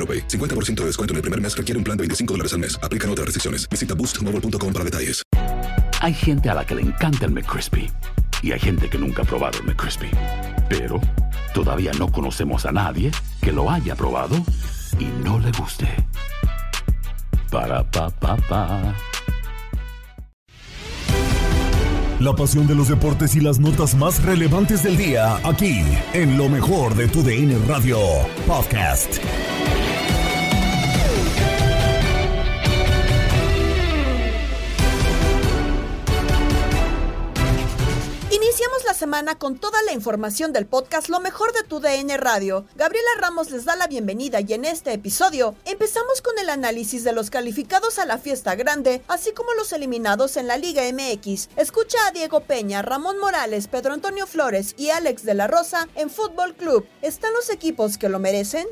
AroPay. 50% de descuento en el primer mes requiere un plan de 25 dólares al mes. Aplican otras restricciones. Visita boostmobile.com para detalles. Hay gente a la que le encanta el McCrispy y hay gente que nunca ha probado el McCrispy. Pero todavía no conocemos a nadie que lo haya probado y no le guste. Para pa pa pa. La pasión de los deportes y las notas más relevantes del día, aquí, en lo mejor de tu DN Radio Podcast. Semana con toda la información del podcast Lo mejor de tu DN Radio. Gabriela Ramos les da la bienvenida y en este episodio empezamos con el análisis de los calificados a la fiesta grande, así como los eliminados en la Liga MX. Escucha a Diego Peña, Ramón Morales, Pedro Antonio Flores y Alex de la Rosa en Fútbol Club. ¿Están los equipos que lo merecen?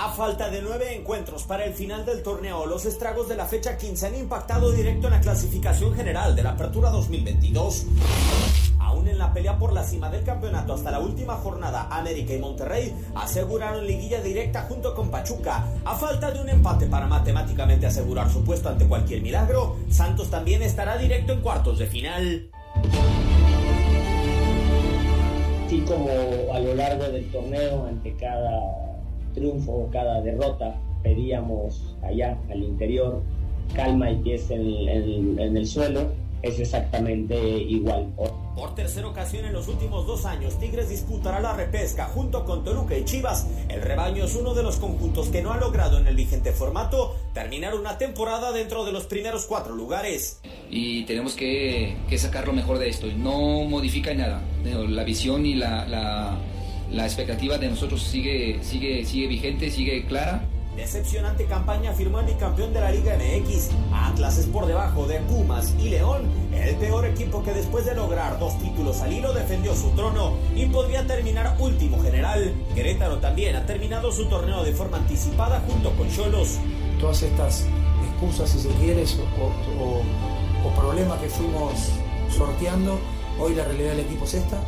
A falta de nueve encuentros para el final del torneo, los estragos de la fecha 15 han impactado directo en la clasificación general de la Apertura 2022. Aún en la pelea por la cima del campeonato hasta la última jornada, América y Monterrey aseguraron liguilla directa junto con Pachuca. A falta de un empate para matemáticamente asegurar su puesto ante cualquier milagro, Santos también estará directo en cuartos de final. Así como a lo largo del torneo, ante cada triunfo o cada derrota, pedíamos allá al interior calma y pies en, en- en el suelo, es exactamente igual. Por tercera ocasión en los últimos dos años, Tigres disputará la repesca junto con Toluca y Chivas. El rebaño es uno de los conjuntos que no ha logrado en el vigente formato terminar una temporada dentro de los primeros cuatro lugares. y tenemos que, que sacar lo mejor de esto. No modifica nada. La visión y la, la, la expectativa de nosotros sigue, sigue, sigue vigente, sigue clara. Decepcionante campaña firmó el bicampeón de la Liga MX. Atlas es por debajo de Pumas y León, el peor equipo que después de lograr dos títulos al hilo defendió su trono y podría terminar último general. Querétaro también ha terminado su torneo de forma anticipada junto con Cholos. todas estas excusas, si se quiere, o, o- o problemas que fuimos sorteando, hoy la realidad del equipo es esta.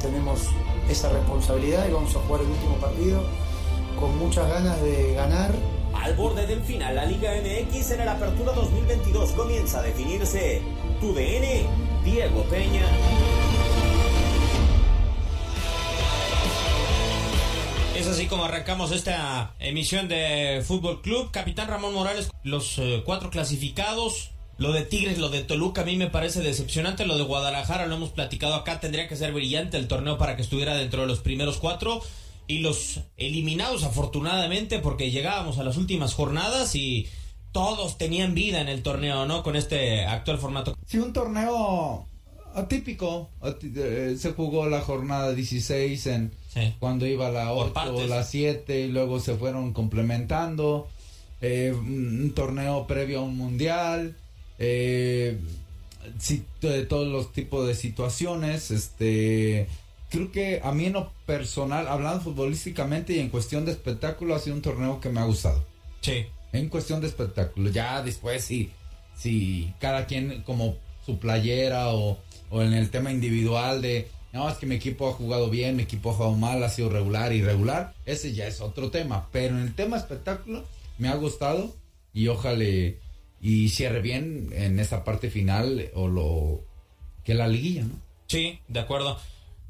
Tenemos esa responsabilidad y vamos a jugar el último partido con muchas ganas de ganar. Al borde del final, la Liga MX en la Apertura 2022 comienza a definirse. Tu DN, Diego Peña. Es así como arrancamos esta emisión de Fútbol Club. Capitán Ramón Morales, los eh, cuatro clasificados. Lo de Tigres, lo de Toluca a mí me parece decepcionante. Lo de Guadalajara lo hemos platicado acá. Tendría que ser brillante el torneo para que estuviera dentro de los primeros cuatro. Y los eliminados afortunadamente porque llegábamos a las últimas jornadas y todos tenían vida en el torneo, ¿no? Con este actual formato. Sí, un torneo atípico. Eh, Se jugó la jornada 16 en cuando iba la 8 o la 7 y luego se fueron complementando. Eh, un torneo previo a un mundial. Eh, de todos los tipos de situaciones. Este. Creo que a mí en lo personal, hablando futbolísticamente y en cuestión de espectáculo, ha sido un torneo que me ha gustado. Sí. en cuestión de espectáculo. Ya después sí, si cada quien como su playera o, o en el tema individual de no, es que mi equipo ha jugado bien, mi equipo ha jugado mal, ha sido regular, irregular, ese ya es otro tema. Pero en el tema espectáculo me ha gustado y ojalá y cierre bien en esa parte final o lo que la liguilla, ¿no? Sí, de acuerdo.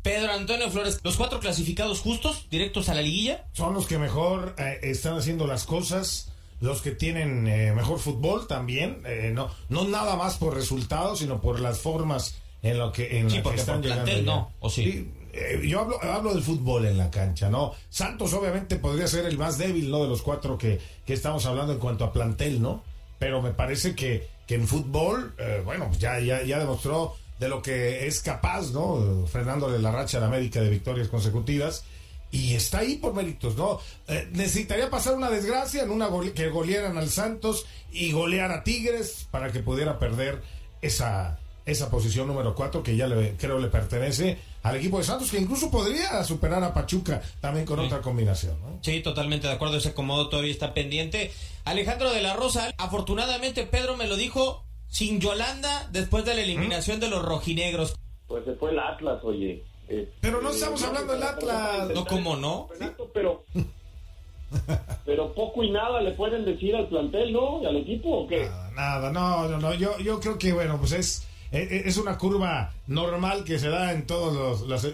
Pedro Antonio Flores, los cuatro clasificados justos, directos a la liguilla. Son los que mejor eh, están haciendo las cosas, los que tienen eh, mejor fútbol también, eh, no, no nada más por resultados, sino por las formas en lo que, en Sí, la que porque están por llegando. plantel no, ¿o sí? eh, yo hablo, hablo del fútbol en la cancha, ¿no? Santos obviamente podría ser el más débil, ¿no? De los cuatro que, que estamos hablando en cuanto a plantel, ¿no? Pero me parece que, que en fútbol, eh, bueno, ya, ya, ya demostró de lo que es capaz, ¿no? Frenándole la racha a la América de victorias consecutivas. Y está ahí por méritos, ¿no? Eh, necesitaría pasar una desgracia en una gole- que golearan al Santos y golear a Tigres para que pudiera perder esa, esa posición número 4 que ya le, creo le pertenece al equipo de Santos, que incluso podría superar a Pachuca también con otra combinación, ¿no? Sí, totalmente de acuerdo. Ese acomodo todavía está pendiente. Alejandro de la Rosa, afortunadamente Pedro me lo dijo sin Yolanda después de la eliminación de los rojinegros. Pues se fue el Atlas, oye. Este, Pero no estamos hablando del Atlas. No, ¿cómo no? Pero, pero poco y nada le pueden decir al plantel, ¿no? ¿Y al equipo o qué? Nada, no, no, no. Yo, yo creo que, bueno, pues es, es una curva normal que se da en todas las,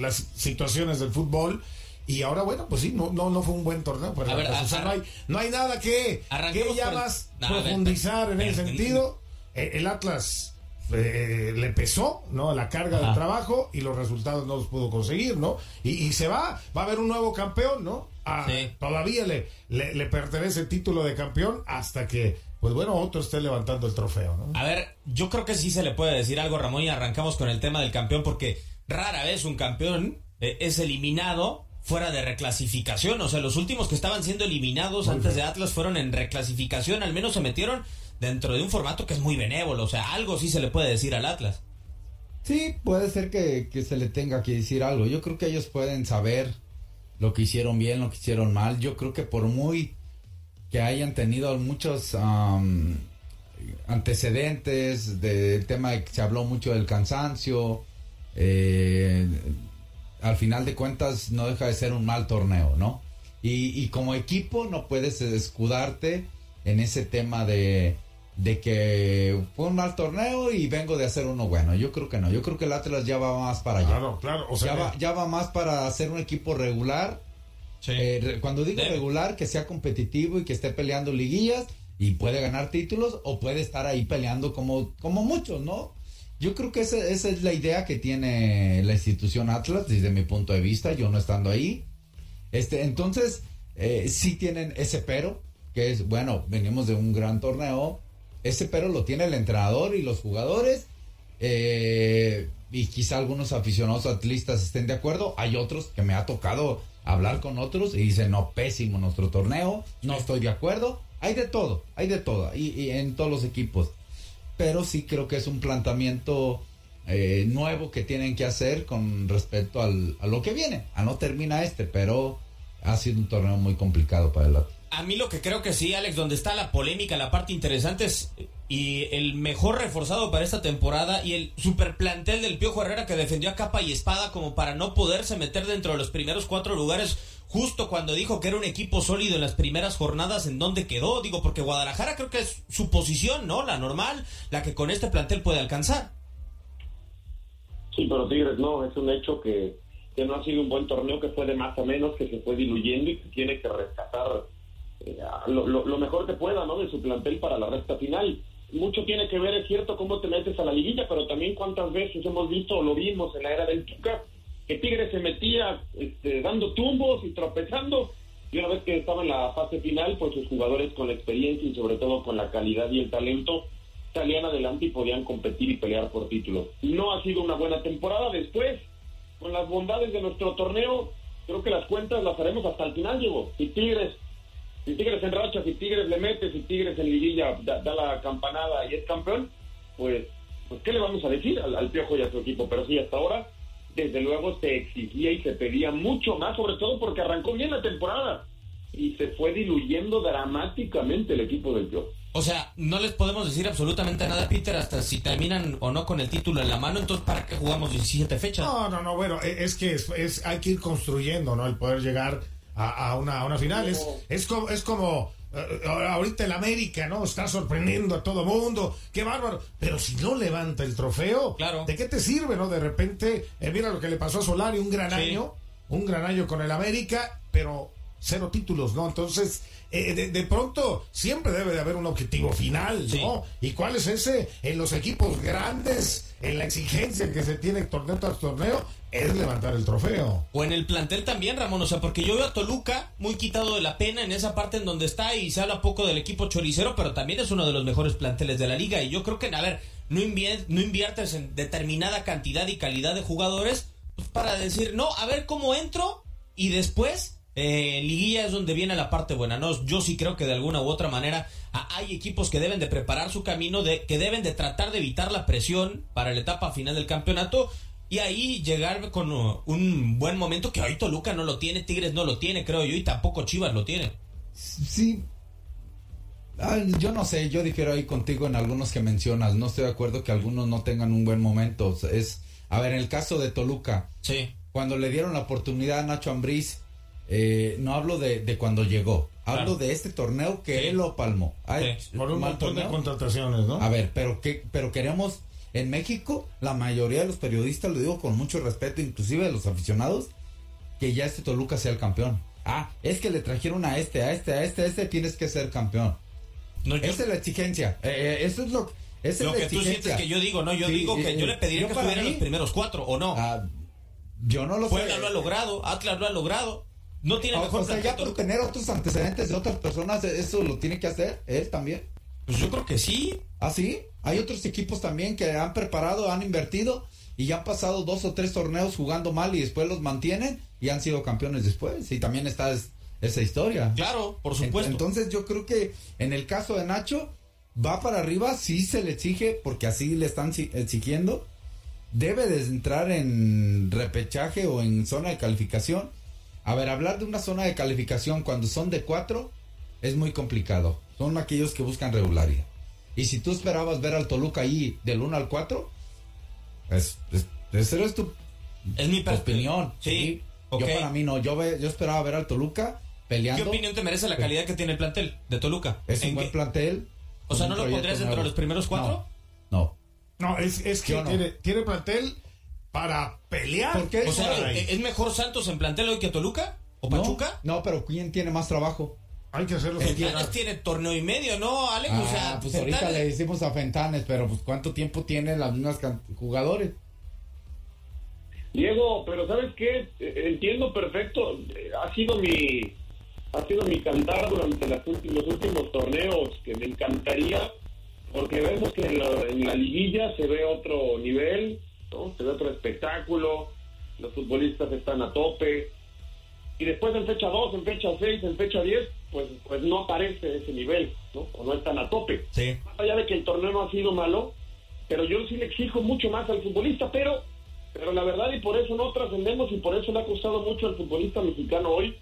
las situaciones del fútbol. Y ahora, bueno, pues sí, no, no, no fue un buen torneo. Para A ver. O sea, no, hay, no hay nada que, que ya el- más No, a ver, profundizar en ese sentido. Eh, el Atlas eh, le pesó, ¿no? La carga del trabajo y los resultados no los pudo conseguir, ¿no? Y, y se va, va a haber un nuevo campeón, ¿no? Ah, Todavía le, le, le pertenece el título de campeón hasta que, pues bueno, otro esté levantando el trofeo, ¿no? A ver, yo creo que sí se le puede decir algo, Ramón, y arrancamos con el tema del campeón, porque rara vez un campeón eh, es eliminado fuera de reclasificación. O sea, los últimos que estaban siendo eliminados antes de Atlas fueron en reclasificación, al menos se metieron dentro de un formato que es muy benévolo. O sea, algo sí se le puede decir al Atlas. Sí, puede ser que, que se le tenga que decir algo. Yo creo que ellos pueden saber lo que hicieron bien, lo que hicieron mal. Yo creo que por muy que hayan tenido muchos am, antecedentes del tema de que se habló mucho del cansancio, eh, al final de cuentas no deja de ser un mal torneo, ¿no? Y, y como equipo no puedes escudarte en ese tema de, de que fue un mal torneo y vengo de hacer uno bueno. Yo creo que no. Yo creo que el Atlas ya va más para allá. Claro, claro. O sea, ya, va, ya va más para hacer un equipo regular. Eh, re- cuando digo regular, que sea competitivo y que esté peleando liguillas y puede ganar títulos o puede estar ahí peleando como, como muchos, ¿no? Yo creo que esa, esa es la idea que tiene la institución Atlas desde mi punto de vista, yo no estando ahí. Este, entonces, eh, sí tienen ese pero, que es, bueno, venimos de un gran torneo, ese pero lo tiene el entrenador y los jugadores, eh, y quizá algunos aficionados atlistas estén de acuerdo, hay otros que me ha tocado hablar con otros y dicen, no, pésimo nuestro torneo, no estoy de acuerdo, hay de todo, hay de todo, y, y en todos los equipos, pero sí creo que es un planteamiento eh, nuevo que tienen que hacer con respecto al, a lo que viene, a no termina este, pero ha sido un torneo muy complicado para el Atlas. A mí lo que creo que sí, Alex, donde está la polémica, la parte interesante es y el mejor reforzado para esta temporada y el super plantel del Piojo Herrera que defendió a capa y espada como para no poderse meter dentro de los primeros cuatro lugares justo cuando dijo que era un equipo sólido en las primeras jornadas en donde quedó, digo, porque Guadalajara creo que es su posición, ¿no? La normal, la que con este plantel puede alcanzar. Sí, pero Tigres no, es un hecho que, que no ha sido un buen torneo, que fue de más a menos, que se fue diluyendo y que tiene que rescatar eh, lo, mejor que pueda ¿no? de su plantel para la recta final. Mucho tiene que ver, es cierto, cómo te metes a la liguilla, pero también cuántas veces hemos visto o lo vimos en la era del Tuca, que Tigres se metía este, dando tumbos y tropezando, y una vez que estaba en la fase final, pues sus jugadores con la experiencia y sobre todo con la calidad y el talento salían adelante y podían competir y pelear por títulos. No ha sido una buena temporada. Después, con las bondades de nuestro torneo, creo que las cuentas las haremos hasta el final, Diego. Si Tigres, si Tigres en racha, si Tigres le mete, si Tigres en liguilla da, la campanada y es campeón, pues, pues ¿qué le vamos a decir al, al Piojo y a su equipo? Pero sí, hasta ahora, desde luego se exigía y se pedía mucho más, sobre todo porque arrancó bien la temporada. y se fue diluyendo dramáticamente el equipo del Piojo. O sea, no les podemos decir absolutamente nada, Peter, hasta si terminan o no con el título en la mano. Entonces, ¿para qué jugamos 17 fechas? No, no, no, bueno, e, es que es, es hay que ir construyendo, ¿no? El poder llegar a, a una, a una final. Es, es como, es como eh, ahorita el América, ¿no? Está sorprendiendo a todo mundo. Qué bárbaro. Pero si no levanta el trofeo, claro. ¿de qué te sirve, no? De repente, eh, mira lo que le pasó a Solari, un gran Sí. año, un gran año con el América, pero cero títulos, ¿no? Entonces, eh, de, de pronto, siempre debe de haber un objetivo final, ¿no? ¿Y cuál es ese? En los equipos grandes, en la exigencia que se tiene torneo tras torneo, es levantar el trofeo. O en el plantel también, Ramón. O sea, porque yo veo a Toluca muy quitado de la pena en esa parte en donde está y se habla poco del equipo choricero, pero también es uno de los mejores planteles de la liga. Y yo creo que, a ver, no, invie- no inviertes en determinada cantidad y calidad de jugadores pues, para decir, no, a ver cómo entro y después. Eh, liguilla es donde viene la parte buena, ¿no? Yo sí creo que de alguna u otra manera a- hay equipos que deben de preparar su camino, de, que deben de tratar de evitar la presión para la etapa final del campeonato y ahí llegar con uh, un buen momento que hoy Toluca no lo tiene, Tigres no lo tiene, creo yo, y tampoco Chivas lo tiene. Sí. Ah, yo no sé, yo difiero ahí contigo en algunos que mencionas. No estoy de acuerdo que algunos no tengan un buen momento. Es, a ver, en el caso de Toluca, Sí. cuando le dieron la oportunidad a Nacho Ambriz, eh, no hablo de, de cuando llegó, hablo Claro. de este torneo que él lo palmó. Ay, Por un de contrataciones, ¿no? A ver, pero qué, pero queremos en México, la mayoría de los periodistas, lo digo con mucho respeto, inclusive de los aficionados, que ya este Toluca sea el campeón. Ah, es que le trajeron a este, a este, a este, a este, tienes que ser campeón. Esa es la exigencia. Eh, eh, eso es lo, esa Lo es la que tú exigencia. sientes que yo digo, ¿no? Yo Sí, digo que eh, yo le pediría yo que para estuviera en mí- los primeros cuatro, ¿o no? Ah, yo no lo Puebla sé. lo ha logrado, Atlas lo ha logrado. No tiene O- mejor o sea, ya por tener otros antecedentes de otras personas, eso lo tiene que hacer él también. Pues yo creo que sí. ¿Ah, sí? Hay otros equipos también que han preparado, han invertido y ya han pasado dos o tres torneos jugando mal y después los mantienen y han sido campeones después. Y también está es- esa historia. Claro, por supuesto. Entonces yo creo que en el caso de Nacho, va para arriba, sí se le exige, porque así le están exigiendo. Debe de entrar en repechaje o en zona de calificación. A ver, hablar de una zona de calificación cuando son de cuatro es muy complicado. Son aquellos que buscan regularidad. Y si tú esperabas ver al Toluca ahí del 1 al 4, es, es, esa es tu, es mi opinión. Sí, Yo para mí no, yo, ve- yo esperaba ver al Toluca ¿Qué peleando. opinión te merece la calidad que tiene el plantel de Toluca? Es un ¿En buen qué- plantel. O sea, ¿no lo pondrías dentro de los primeros cuatro? No. No, es, es que no. tiene, tiene plantel para pelear. ¿Por qué? O sea. ¿es mejor Santos en plantel hoy que Toluca? ¿O Pachuca? No, pero ¿quién tiene más trabajo? Hay que hacerlo. Fentanes tiene torneo y medio, ¿no, Alex? o sea, Ah, pues ahorita le decimos a Fentanes, pero pues ¿cuánto tiempo tiene las mismas jugadores? Diego, pero ¿sabes qué? Eh, Entiendo perfecto. Ha sido mi ha sido mi cantar durante las ulti- los últimos torneos que me encantaría porque vemos que en la, en la liguilla se ve otro nivel, ¿no? se ve otro espectáculo, los futbolistas están a tope y después en fecha 2, en fecha 6, en fecha 10, pues, pues no aparece ese nivel, ¿no? o no están a tope. Sí. Más allá de que el torneo no ha sido malo, pero yo sí le exijo mucho más al futbolista, pero pero la verdad y por eso no trascendemos y por eso le ha costado mucho al futbolista mexicano hoy.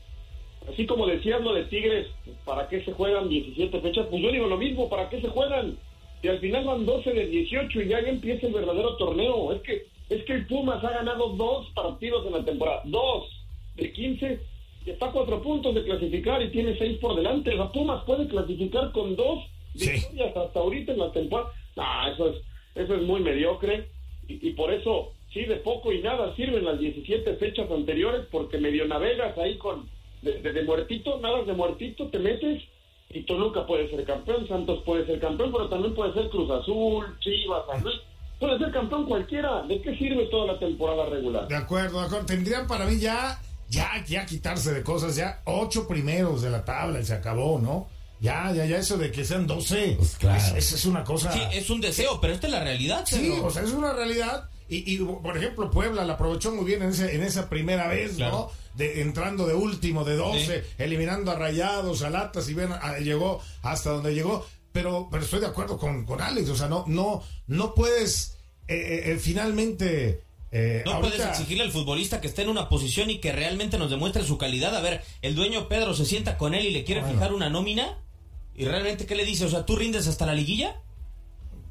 Así como decías lo de Tigres, ¿para qué se juegan 17 fechas? Pues yo digo lo mismo, ¿para qué se juegan? Y al final van 12 de 18 y ya, ya empieza el verdadero torneo. Es que es que el Pumas ha ganado dos partidos en la temporada, dos de 15 y está a cuatro puntos de clasificar y tiene seis por delante. La Pumas puede clasificar con dos victorias hasta ahorita en la temporada. No, eso es, eso es muy mediocre y, y por eso sí de poco y nada sirven las 17 fechas anteriores porque medio navegas ahí con de, de- de muertito, nada de muertito, te metes y Toluca puede ser campeón, Santos puede ser campeón, pero también puede ser Cruz Azul, Chivas, San Luis. Puede ser campeón cualquiera. ¿De qué sirve toda la temporada regular? De acuerdo, de acuerdo. Tendrían para mí ya, ya, ya quitarse de cosas, ya ocho primeros de la tabla y se acabó, ¿no? Ya, ya, ya, eso de que sean 12. Pues claro. es, es- es una cosa. Sí, es un deseo, pero esta es la realidad. Sí, o sea, es una realidad. Y, y, por ejemplo, Puebla la aprovechó muy bien en, ese, en esa primera vez, Claro. ¿no? De, entrando de último, de 12, eliminando a Rayados, a Latas, y ven, a- llegó hasta donde llegó. Pero, pero estoy de acuerdo con, con Alex, o sea, no, no, no puedes eh, eh, eh, finalmente Eh, No ahorita- puedes exigirle al futbolista que esté en una posición y que realmente nos demuestre su calidad. A ver, el dueño Pedro se sienta con él y le quiere Bueno. fijar una nómina. ¿Y realmente qué le dice? O sea, ¿tú rindes hasta la liguilla?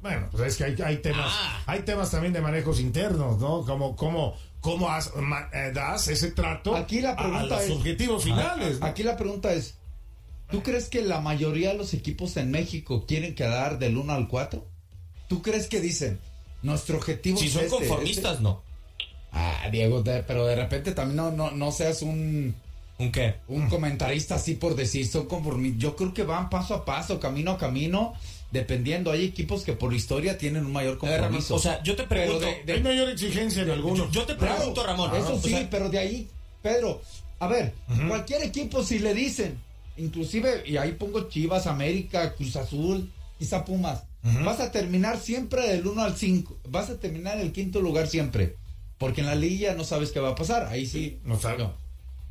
Bueno, pues es que hay, hay temas, Ah. hay temas también de manejos internos, ¿no? Como, cómo, cómo has- ma- eh, das ese trato Aquí la a- pregunta a los es- objetivos finales. ¿no? Aquí la pregunta es, ¿tú crees que la mayoría de los equipos en México quieren quedar del 1 al 4? ¿Tú crees que dicen, nuestro objetivo Si es son este, conformistas, este"? no. Ah, Diego, de- pero de repente también no, no, no seas un... ¿Un qué? Un comentarista así por decir, son conformistas. Yo creo que van paso a paso, camino a camino, dependiendo. Hay equipos que por historia tienen un mayor ver, compromiso. o sea, yo te pregunto. de- de- Hay mayor exigencia en algunos. Yo te pregunto, Ramón. Eso o sí, sea, pero de ahí, Pedro, a ver, cualquier equipo si le dicen, inclusive, y ahí pongo Chivas, América, Cruz Azul, quizá Pumas, vas a terminar siempre del 1 al 5, vas a terminar en el quinto lugar siempre, porque en la liga no sabes qué va a pasar, ahí sí. No sabe.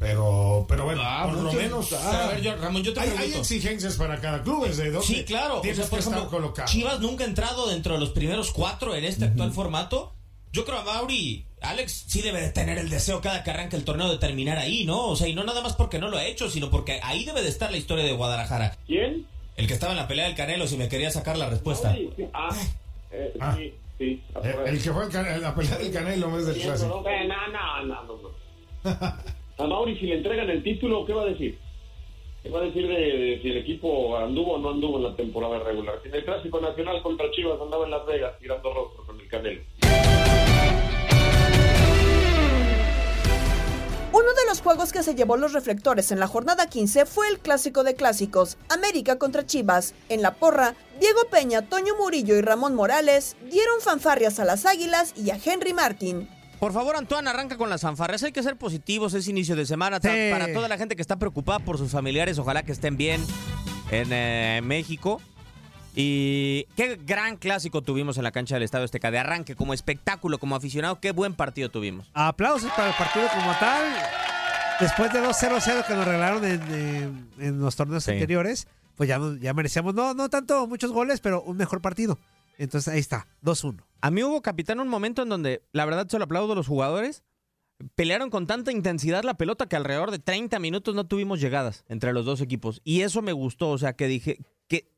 Pero, pero bueno, Ah, por lo menos. a ver, yo- Ramón, yo te hay, hay exigencias para cada club, es de dónde Sí, claro. O tienes sea, por que ejemplo, colocado. Chivas nunca ha entrado dentro de los primeros cuatro en este actual formato. Yo creo a Mauri, Alex sí debe de tener el deseo cada que arranca el torneo de terminar ahí, ¿no? O sea, y no nada más porque no lo ha hecho, sino porque ahí debe de estar la historia de Guadalajara. ¿Quién? El que estaba en la pelea del Canelo, si me quería sacar la respuesta. Sí, sí. Ah, eh, Ah. sí, sí. Eh, el que fue en la pelea del Canelo es del clásico. No, no, no, no, no. A Mauri, si le entregan el título, ¿qué va a decir? ¿Qué va a decir de, si el equipo anduvo o no anduvo en la temporada regular? En el Clásico Nacional contra Chivas andaba en Las Vegas tirando rostro con el Canelo. Uno de los juegos que se llevó los reflectores en la jornada 15 fue el clásico de clásicos, América contra Chivas. En la porra, Diego Peña, Toño Murillo y Ramón Morales dieron fanfarrias a las Águilas y a Henry Martin. Por favor, Antoine, arranca con las fanfarrias. Hay que ser positivos, es inicio de semana. Sí. Para toda la gente que está preocupada por sus familiares, ojalá que estén bien en eh, México. Y qué gran clásico tuvimos en la cancha del Estadio Azteca. De arranque, como espectáculo, como aficionado, qué buen partido tuvimos. Aplausos para el partido como tal. Después de 2-0-0 que nos regalaron en, eh, en los torneos Sí. anteriores, pues ya, ya merecíamos, no, no tanto muchos goles, pero un mejor partido. Entonces ahí está, 2-1. A mí hubo, capitán, un momento en donde, la verdad, se lo aplaudo a los jugadores. Pelearon con tanta intensidad la pelota que alrededor de 30 minutos no tuvimos llegadas entre los dos equipos. Y eso me gustó, o sea, que dije que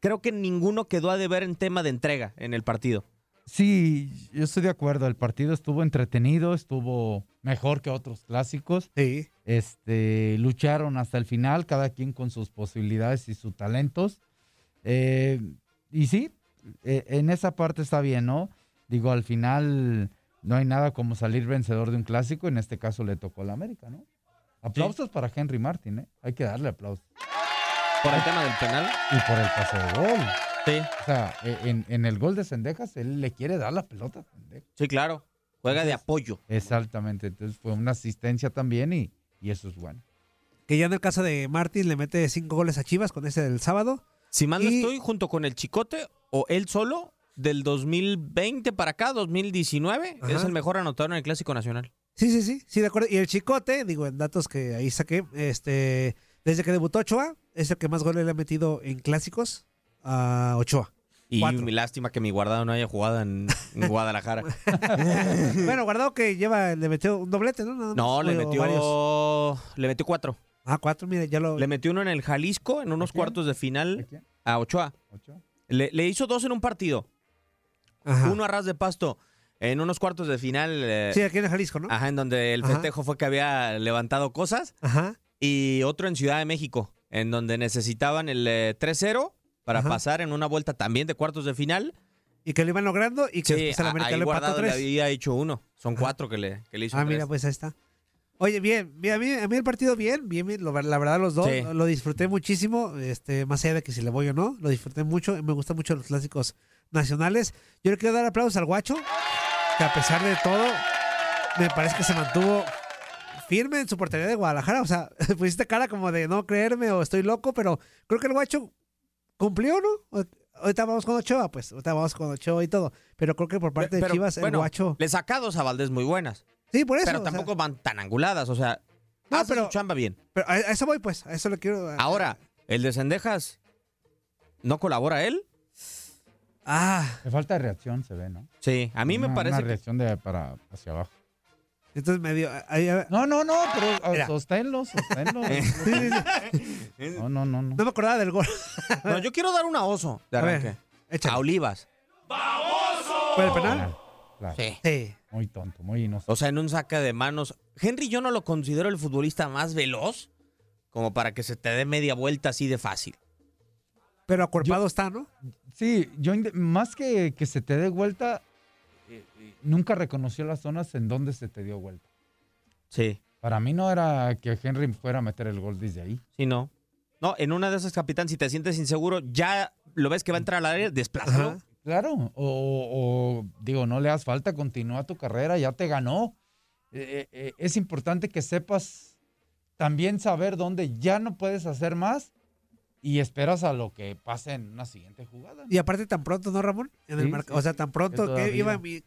creo que ninguno quedó a deber en tema de entrega en el partido. Sí, yo estoy de acuerdo. El partido estuvo entretenido, estuvo mejor que otros clásicos. Sí. Este, lucharon hasta el final, cada quien con sus posibilidades y sus talentos. Eh, y sí, eh, en esa parte está bien, ¿no? Digo, al final no hay nada como salir vencedor de un clásico. En este caso le tocó a la América, ¿no? Aplausos para Henry Martin, ¿eh? Hay que darle aplausos. Por el tema del penal. Y por el pase de gol. Sí. O sea, e- en, en el gol de Sendejas, él le quiere dar la pelota. a Sendejas. Sí, claro. Juega de apoyo. Exactamente. Entonces fue una asistencia también y, y eso es bueno. Que ya en el caso de Martin le mete cinco goles a Chivas con ese del sábado. Si mal no Y- estoy, junto con el Chicote o él solo, del 2020 para acá, 2019, Ajá. es el mejor anotador en el Clásico Nacional. Sí, sí, sí, sí, de acuerdo. Y el Chicote, digo, en datos que ahí saqué, este, desde que debutó Ochoa, es el que más goles le ha metido en clásicos a Ochoa. Y Cuatro. mi lástima que mi guardado no haya jugado en, en Guadalajara. bueno, guardado que lleva, le metió un doblete, ¿no? Nada más, No, le metió, varios. le metió cuatro. Ah, cuatro, mire, ya lo. Le metió uno en el Jalisco, en unos cuartos de final, a Ochoa. Le, le hizo dos en un partido. Ajá. Uno a ras de pasto en unos cuartos de final. eh, Sí, aquí en el Jalisco, ¿no? Ajá, en donde el Ajá. festejo fue que había levantado cosas. Ajá. Y otro en Ciudad de México, en donde necesitaban el eh, 3-0 para Ajá. pasar en una vuelta también de cuartos de final. Y que lo iban logrando y que Sí, después el a- América ahí le guardado le tres. había hecho uno. Son cuatro que le, que le hizo. Ah, tres. mira, pues ahí está. Oye, bien, bien, a mí, a mí el partido bien, bien, bien, lo- la verdad los dos, Sí. lo disfruté muchísimo, este, más allá de que si le voy o no, lo disfruté mucho, me gustan mucho los clásicos nacionales. Yo le quiero dar aplausos al guacho, que a pesar de todo, me parece que se mantuvo firme en su portería de Guadalajara, o sea, pusiste cara como de no creerme o estoy loco, pero creo que el guacho cumplió, ¿no? Ahorita vamos con Ochoa, pues, ahorita vamos con Ochoa y todo, pero creo que por parte de Pero, Chivas, el bueno, guacho... Le saca dos a Valdés muy buenas. Sí, por eso. Pero o sea, tampoco van tan anguladas, o sea, No, hace pero- su chamba bien. pero a, eso voy, pues, a eso le quiero... Ahora, el de Sendejas, ¿no colabora él? Ah. Le falta reacción, se ve, ¿no? Sí, a mí me parece Una que- reacción de para hacia abajo. Entonces medio. ahí- No, no, no, pero ah, sosténlo, sosténlo. No, no, no, no. No me acordaba del gol. No, yo quiero dar una oso de A ver, arranque. A Olivas. ¿Fue el penal? Claro. Sí. Sí. Muy tonto, muy inocente. O sea, en un saque de manos. Henry yo no lo considero el futbolista más veloz como para que se te dé media vuelta así de fácil. Pero acuerpado está, ¿no? Sí, yo más que que se te dé vuelta, eh, eh, nunca reconoció las zonas en donde se te dio vuelta. Sí. Para mí no era que Henry fuera a meter el gol desde ahí. Sí, no. No, en una de esas, capitán, si te sientes inseguro, ya lo ves que va a entrar al área, desplázalo. Claro, o, o, digo, no le das falta, continúa tu carrera, ya te ganó. Eh, eh, eh, es importante que sepas también saber dónde ya no puedes hacer más y esperas a lo que pase en una siguiente jugada. Y aparte tan pronto, ¿no, Ramón? En el Sí, sí, o sea, tan pronto que iba mi-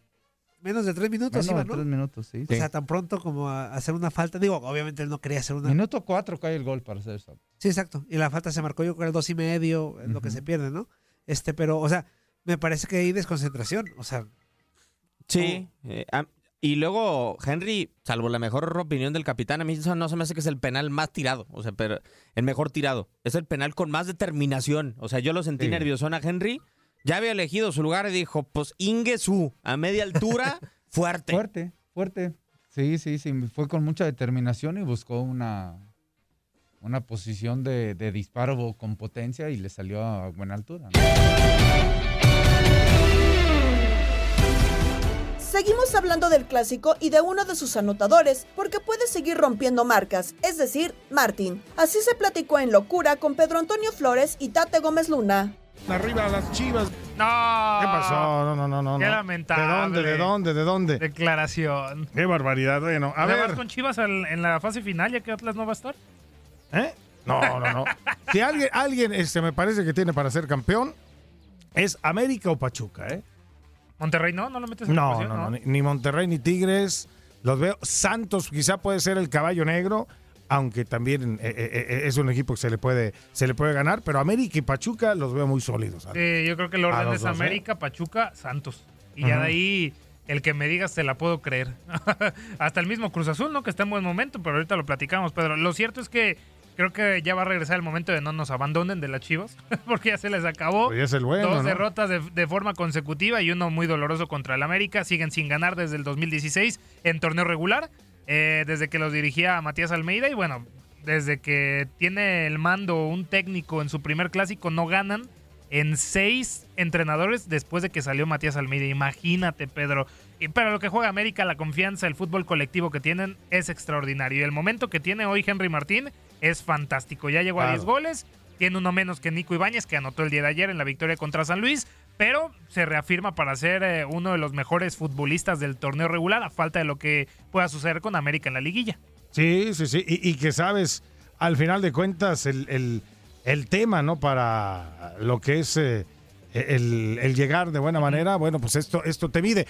menos de tres minutos, Menos iba, de ¿no? tres minutos, sí. O sea, tan pronto como a hacer una falta. Digo, obviamente él no quería hacer una. Minuto cuatro cae el gol para hacer eso. Sí, exacto. Y la falta se marcó yo con el dos y medio, es lo que se pierde, ¿no? Este, pero, o sea, me parece que hay desconcentración. O sea, Sí. eh, y luego, Henry, salvo la mejor opinión del capitán, a mí eso no se me hace que es el penal más tirado. O sea, pero el mejor tirado. Es el penal con más determinación. O sea, yo lo sentí Sí. nerviosón a Henry. Ya había elegido su lugar y dijo, pues Ingesu, a media altura, fuerte. Fuerte, fuerte. Sí, sí, sí. Fue con mucha determinación y buscó una, una posición de, de disparo con potencia y le salió a buena altura. Seguimos hablando del clásico y de uno de sus anotadores, porque puede seguir rompiendo marcas, es decir, Martín. Así se platicó en Locura con Pedro Antonio Flores y Tate Gómez Luna. Arriba las chivas. No. ¿Qué pasó? No, no, no, no. Qué lamentable. ¿De dónde? ¿De dónde? ¿De dónde? Declaración. Qué barbaridad. Bueno, a ¿Le vas ver. con Chivas en la fase final ya que Atlas no va a estar? ¿Eh? No, no, no. si alguien, alguien este, me parece que tiene para ser campeón, es América o Pachuca, ¿eh? Monterrey no, no lo metes en No, ecuación, no, no, ni, Monterrey ni Tigres. Los veo. Santos quizá puede ser el caballo negro, aunque también eh, eh, eh, es un equipo que se le puede, se le puede ganar, pero América y Pachuca los veo muy sólidos. yo creo que el orden los es dos. América, Pachuca, Santos. Y ya de ahí, el que me digas te la puedo creer. Hasta el mismo Cruz Azul, ¿no? Que está en buen momento, pero ahorita lo platicamos, Pedro. Lo cierto es que creo que ya va a regresar el momento de no nos abandonen de las Chivas, porque ya se les acabó. Pues ya es el bueno, Dos ¿no? derrotas de, de forma consecutiva y uno muy doloroso contra el América. Siguen sin ganar desde el 2016 en torneo regular, eh, desde que los dirigía Matías Almeida y bueno, desde que tiene el mando un técnico en su primer clásico no ganan en seis entrenadores después de que salió Matías Almeida. Imagínate, Pedro. Y para lo que juega América, la confianza, el fútbol colectivo que tienen es extraordinario. Y el momento que tiene hoy Henry Martín es fantástico. Ya llegó a Claro. 10 goles, tiene uno menos que Nico Ibáñez, que anotó el día de ayer en la victoria contra San Luis, pero se reafirma para ser eh, uno de los mejores futbolistas del torneo regular, a falta de lo que pueda suceder con América en la liguilla. Sí, sí, sí. Y, y que sabes, al final de cuentas, el, el- el tema, ¿no? Para lo que es eh, el, el llegar de buena manera, bueno, pues esto, esto te mide.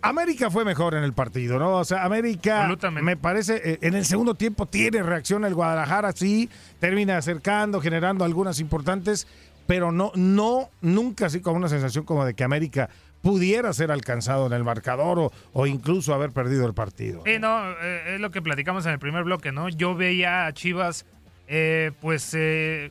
América fue mejor en el partido, ¿no? O sea, América, me parece, eh, en el segundo tiempo tiene reacción el Guadalajara, sí, termina acercando, generando algunas importantes, pero no, no, nunca así con una sensación como de que América pudiera ser alcanzado en el marcador o, o incluso haber perdido el partido. Sí, no, eh, es lo que platicamos en el primer bloque, ¿no? Yo veía a Chivas, eh, pues, eh,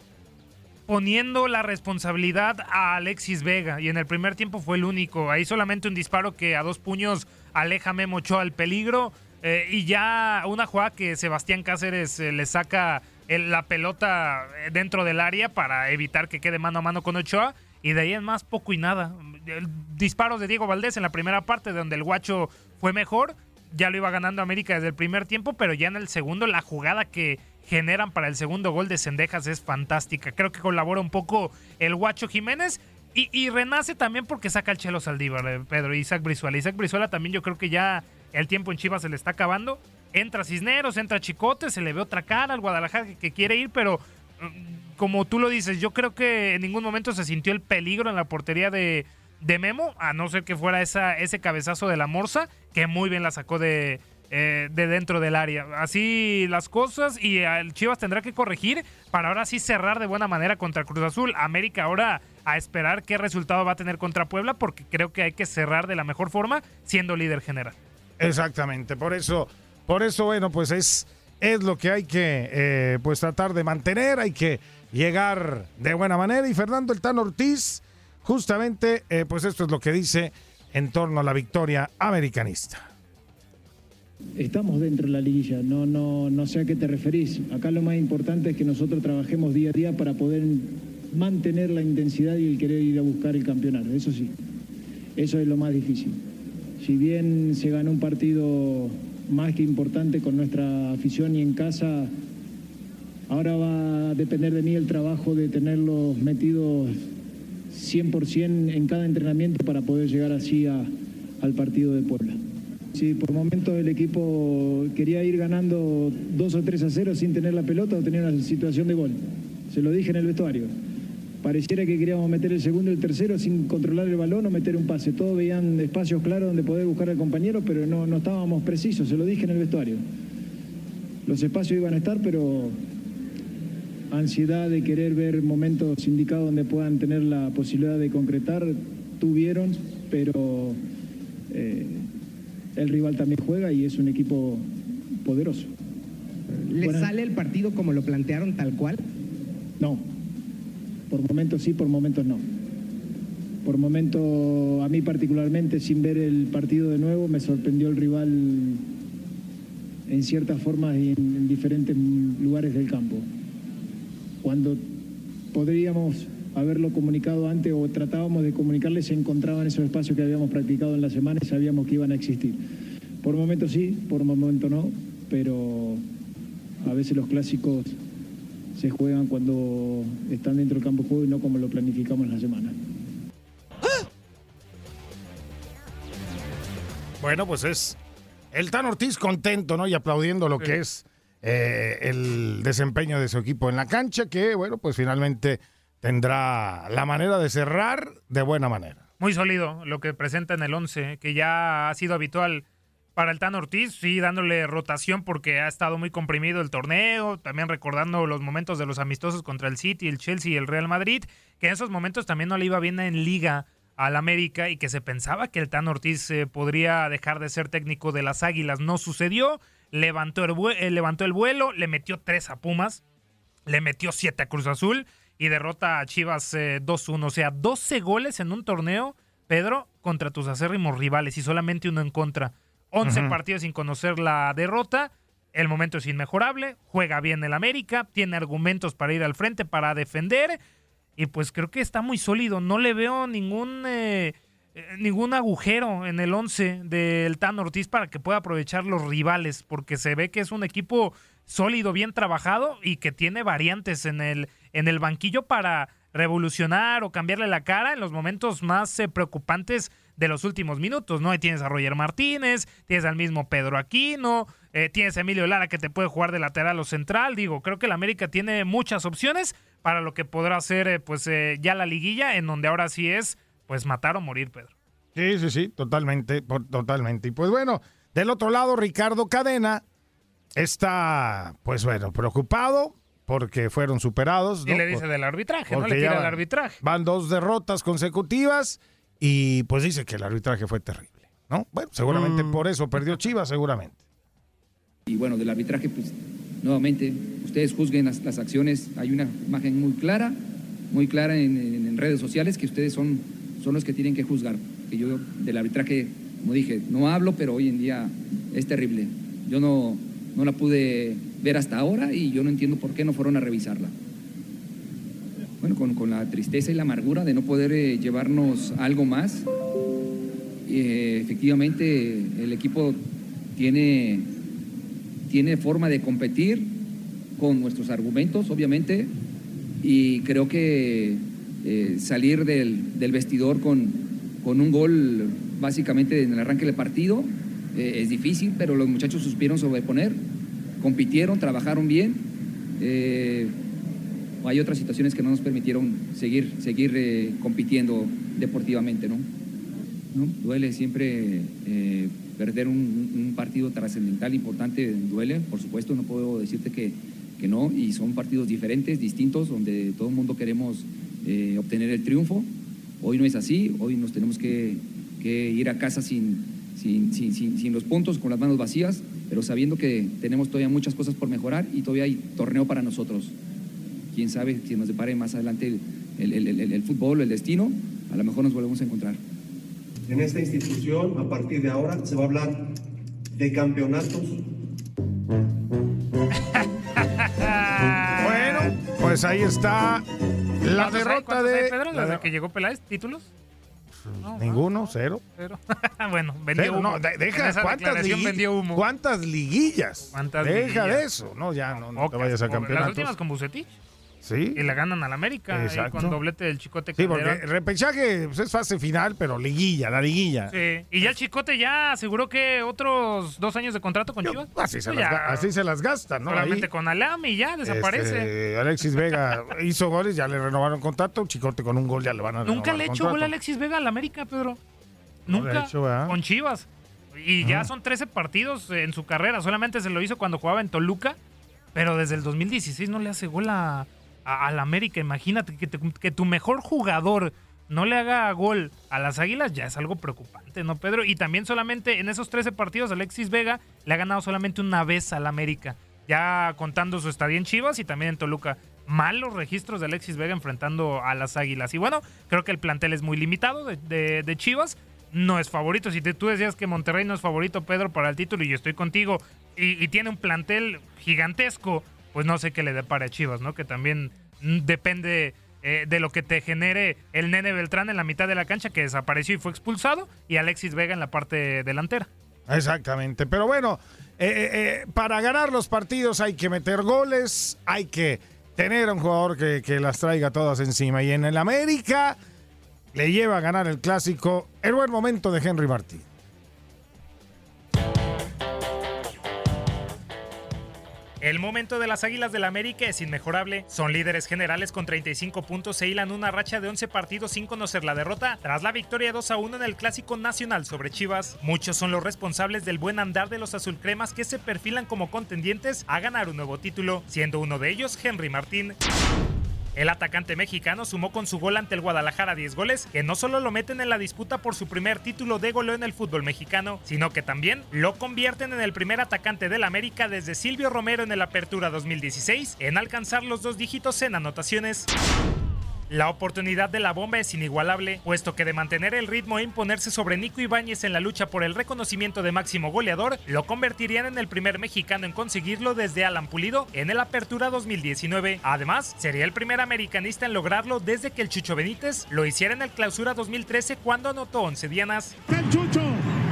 poniendo la responsabilidad a Alexis Vega. Y en el primer tiempo fue el único. Ahí solamente un disparo que a dos puños aleja Memo Ochoa al peligro. eh, y ya una jugada que Sebastián Cáceres eh, le saca la pelota eh, dentro del área para evitar que quede mano a mano con Ochoa. Y de ahí en más poco y nada. El disparo de Diego Valdés en la primera parte, donde el guacho fue mejor. Ya lo iba ganando América desde el primer tiempo, pero ya en el segundo la jugada que generan para el segundo gol de Cendejas es fantástica. Creo que colabora un poco el guacho Jiménez. Y, renace también porque saca el Chelo Saldívar, eh, Pedro, Isaac Brizuela. Isaac Brizuela también yo creo que ya el tiempo en Chivas se le está acabando. Entra Cisneros, entra Chicote, se le ve otra cara al Guadalajara que, que quiere ir, pero mm, como tú lo dices, yo creo que en ningún momento se sintió el peligro en la portería de, de Memo, a no ser que fuera esa, ese cabezazo de la Morsa, que muy bien la sacó de, eh, de dentro del área. Así las cosas y el Chivas tendrá que corregir para ahora sí cerrar de buena manera contra Cruz Azul. América ahora a esperar qué resultado va a tener contra Puebla, porque creo que hay que cerrar de la mejor forma siendo líder general. Exactamente, por eso, por eso, bueno, pues es, es lo que hay que eh, pues tratar de mantener, hay que llegar de buena manera. Y Fernando El Tan Ortiz, justamente, eh, pues esto es lo que dice en torno a la victoria americanista. Estamos dentro de la liguilla, no, no, no sé a qué te referís. Acá lo más importante es que nosotros trabajemos día a día para poder mantener la intensidad y el querer ir a buscar el campeonato, eso sí, eso es lo más difícil. Si bien se ganó un partido más que importante con nuestra afición y en casa, ahora va a depender de mí el trabajo de tenerlos metidos 100% en cada entrenamiento para poder llegar así al partido de Puebla. Sí, por momentos el equipo quería ir ganando 2 o 3 a 0 sin tener la pelota o tener una situación de gol. Se lo dije en el vestuario. Pareciera que queríamos meter el segundo y el tercero sin controlar el balón o meter un pase. Todos veían espacios claros donde poder buscar al compañero, pero no, no estábamos precisos, se lo dije en el vestuario. Los espacios iban a estar, pero ansiedad de querer ver momentos indicados donde puedan tener la posibilidad de concretar, tuvieron, pero eh, el rival también juega y es un equipo poderoso. ¿Le sale el partido como lo plantearon tal cual? No. Por momentos sí, por momentos no. Por momentos, a mí particularmente, sin ver el partido de nuevo, me sorprendió el rival en ciertas formas y en, en diferentes lugares del campo. Cuando podríamos haberlo comunicado antes o tratábamos de comunicarles, se encontraban esos espacios que habíamos practicado en la semana y sabíamos que iban a existir. Por momentos sí, por momentos no, pero a veces los clásicos se juegan cuando están dentro del campo de juego y no como lo planificamos en la semana. Bueno, pues es el Tan Ortiz contento, ¿no? Y aplaudiendo lo que es eh, el desempeño de su equipo en la cancha, que, bueno, pues finalmente tendrá la manera de cerrar de buena manera. Muy sólido lo que presenta en el 11, que ya ha sido habitual para el Tan Ortiz, sí, dándole rotación porque ha estado muy comprimido el torneo, también recordando los momentos de los amistosos contra el City, el Chelsea y el Real Madrid, que en esos momentos también no le iba bien en liga al América y que se pensaba que el Tan Ortiz eh, podría dejar de ser técnico de las Águilas. No sucedió, levantó el, eh, levantó el vuelo, le metió tres a Pumas, le metió siete a Cruz Azul y derrota a Chivas eh, 2-1. O sea, 12 goles en un torneo, Pedro, contra tus acérrimos rivales y solamente uno en contra. 11 Ujú. partidos sin conocer la derrota. El momento es inmejorable. Juega bien el América. Tiene argumentos para ir al frente, para defender. Y pues creo que está muy sólido. No le veo ningún, eh, eh, ningún agujero en el 11 del Tan Ortiz para que pueda aprovechar los rivales. Porque se ve que es un equipo sólido, bien trabajado y que tiene variantes en el, en el banquillo para revolucionar o cambiarle la cara en los momentos más eh, preocupantes de los últimos minutos, ¿no? Ahí tienes a Roger Martínez, tienes al mismo Pedro Aquino, eh, tienes a Emilio Lara que te puede jugar de lateral o central, digo, creo que el América tiene muchas opciones para lo que podrá ser eh, pues eh, ya la liguilla, en donde ahora sí es pues matar o morir, Pedro. Sí, sí, sí, totalmente, por- totalmente. Y pues bueno, del otro lado, Ricardo Cadena está, pues bueno, preocupado porque fueron superados. Y ¿no? le dice Por- del arbitraje, ¿no? Le tira el van- arbitraje. Van dos derrotas consecutivas y pues dice que el arbitraje fue terrible, ¿no? Bueno, seguramente Mm. por eso perdió Chivas, seguramente. Y bueno, del arbitraje, pues nuevamente, ustedes juzguen las, las acciones. Hay una imagen muy clara, muy clara en, en- en redes sociales que ustedes son, son los que tienen que juzgar. Que yo del arbitraje, como dije, no hablo, pero hoy en día es terrible. Yo no, no la pude ver hasta ahora y yo no entiendo por qué no fueron a revisarla. Bueno, con, con la tristeza y la amargura de no poder eh, llevarnos algo más. Eh, efectivamente, el equipo tiene tiene forma de competir con nuestros argumentos, obviamente, y creo que eh, salir del, del vestidor con, con un gol básicamente en el arranque del partido eh, es difícil, pero los muchachos supieron sobreponer, compitieron, trabajaron bien. eh, hay otras situaciones que no nos permitieron seguir, seguir eh, compitiendo deportivamente, ¿no? Duele siempre perder un, un partido trascendental, importante, duele, por supuesto, no puedo decirte que, que no, y son partidos diferentes, distintos, donde todo el mundo queremos eh, obtener el triunfo. Hoy no es así, hoy nos tenemos que, que ir a casa sin, sin, sin, sin, sin los puntos, con las manos vacías, pero sabiendo que tenemos todavía muchas cosas por mejorar y todavía hay torneo para nosotros. Quién sabe si nos depare más adelante el, el, el, el fútbol, el destino, a lo mejor nos volvemos a encontrar. En esta institución, a partir de ahora, se va a hablar de campeonatos. Bueno, pues ahí está la derrota ¿Cuántos hay, de... Pedro, la- desde que llegó Peláez, títulos? Ninguno, cero. Cero. bueno, vendió Cero, humo. no, de- deja, ¿cuántas, declaración ligui- vendió humo. ¿cuántas liguillas? ¿Cuántas deja liguillas? de eso, no, ya no, no te Pocas, vayas a como Las últimas con Bucetich. Sí. Y le ganan al América. ahí Exacto. con doblete del Chicote Sí, porque Calderón. el repechaje pues, es fase final, pero liguilla, la liguilla. Sí. Y ya el Chicote ya aseguró que otros dos años de contrato con Chivas. Así se, Pues ya, así se las gastan, ¿no? Solamente Ahí, con Alame y ya desaparece. este, Alexis Vega hizo goles, ya le renovaron contrato. Chicote con un gol ya le van a renovar Nunca le he hecho gol a. Alexis Vega al América, Pedro. No Nunca. hecho, con Chivas. Y ya son 13 partidos en su carrera. Solamente se lo hizo cuando jugaba en Toluca. Pero desde el 2016 no le hace gol a- al América. Imagínate que, tu mejor jugador no le haga gol a las Águilas ya es algo preocupante, ¿no, Pedro? Y también solamente en esos 13 partidos Alexis Vega le ha ganado solamente una vez al América. Ya contando su estadía en Chivas y también en Toluca. Malos registros de Alexis Vega enfrentando a las Águilas. Y bueno, creo que el plantel es muy limitado de, Chivas. No es favorito. Si te- tú decías que Monterrey no es favorito, Pedro, para el título, y yo estoy contigo, y tiene un plantel gigantesco, pues no sé qué le depara a Chivas, ¿no? Que también mm, depende eh, de lo que te genere el nene Beltrán en la mitad de la cancha, que desapareció y fue expulsado, y Alexis Vega en la parte delantera. Exactamente. Pero bueno, eh, eh, para ganar los partidos hay que meter goles, hay que tener un jugador que, que las traiga todas encima. Y en el América le lleva a ganar el clásico el buen momento de Henry Martín. El momento de las Águilas del América es inmejorable. Son líderes generales con 35 puntos e hilan una racha de 11 partidos sin conocer la derrota. Tras la victoria 2 a 1 en el Clásico Nacional sobre Chivas, muchos son los responsables del buen andar de los azulcremas que se perfilan como contendientes a ganar un nuevo título, siendo uno de ellos Henry Martín. El atacante mexicano sumó con su gol ante el Guadalajara 10 goles, que no solo lo meten en la disputa por su primer título de goleo en el fútbol mexicano, sino que también lo convierten en el primer atacante del América desde Silvio Romero en el Apertura 2016 en alcanzar los dos dígitos en anotaciones. La oportunidad de la bomba es inigualable, puesto que de mantener el ritmo e imponerse sobre Nico Ibáñez en la lucha por el reconocimiento de máximo goleador, lo convertirían en el primer mexicano en conseguirlo desde Alan Pulido en el Apertura 2019. Además, sería el primer americanista en lograrlo desde que el Chucho Benítez lo hiciera en el Clausura 2013 cuando anotó 11 dianas. El Chucho,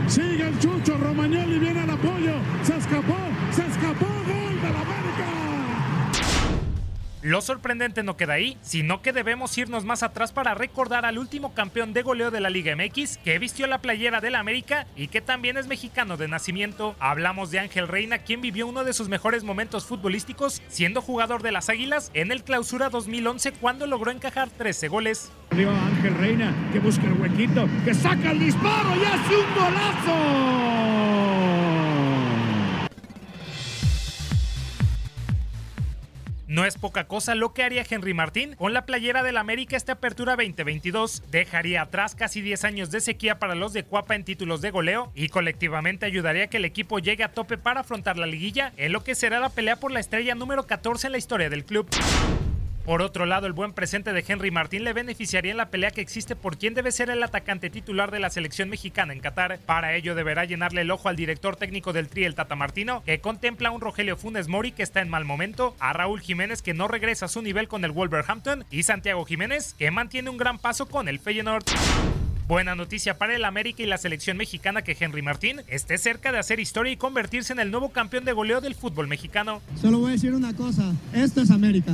sigue el Chucho, Romagnoli viene al apoyo, se escapó, se escapó, gol de la América. Lo sorprendente no queda ahí, sino que debemos irnos más atrás para recordar al último campeón de goleo de la Liga MX que vistió la playera del América y que también es mexicano de nacimiento. Hablamos de Ángel Reina, quien vivió uno de sus mejores momentos futbolísticos siendo jugador de las Águilas en el Clausura 2011 cuando logró encajar 13 goles. Arriba Ángel Reina, que busca el huequito, que saca el disparo y hace un golazo. No es poca cosa lo que haría Henry Martín con la playera del América esta apertura 2022. Dejaría atrás casi 10 años de sequía para los de Cuapa en títulos de goleo y colectivamente ayudaría a que el equipo llegue a tope para afrontar la liguilla en lo que será la pelea por la estrella número 14 en la historia del club. Por otro lado, el buen presente de Henry Martín le beneficiaría en la pelea que existe por quién debe ser el atacante titular de la selección mexicana en Qatar. Para ello deberá llenarle el ojo al director técnico del Tri, el Tata Martino, que contempla a un Rogelio Funes Mori que está en mal momento, a Raúl Jiménez que no regresa a su nivel con el Wolverhampton y Santiago Jiménez que mantiene un gran paso con el Feyenoord. Buena noticia para el América y la selección mexicana que Henry Martín esté cerca de hacer historia y convertirse en el nuevo campeón de goleo del fútbol mexicano. Solo voy a decir una cosa, esto es América.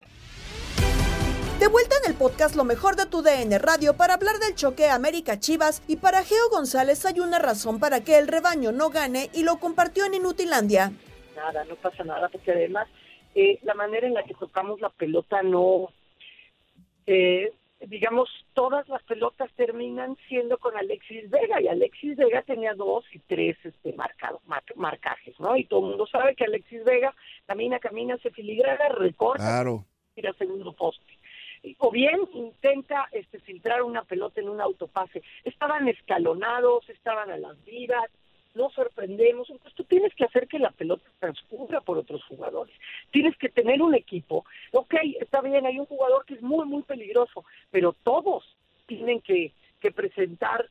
De vuelta en el podcast Lo mejor de tu DN Radio para hablar del choque América Chivas y para Geo González hay una razón para que el rebaño no gane y lo compartió en Inutilandia. Nada, no pasa nada porque además eh, la manera en la que tocamos la pelota no, eh, digamos, todas las pelotas terminan siendo con Alexis Vega y Alexis Vega tenía dos y tres este marcado, marcajes, ¿no? Y todo el mundo sabe que Alexis Vega camina, camina, se filigrana, recorta, claro. Tira segundo poste. O bien intenta este, filtrar una pelota en un autopase. Estaban escalonados, estaban a las vidas, nos sorprendemos. Entonces tú tienes que hacer que la pelota transcurra por otros jugadores. Tienes que tener un equipo. Ok, está bien, hay un jugador que es muy, muy peligroso, pero todos tienen que, que presentar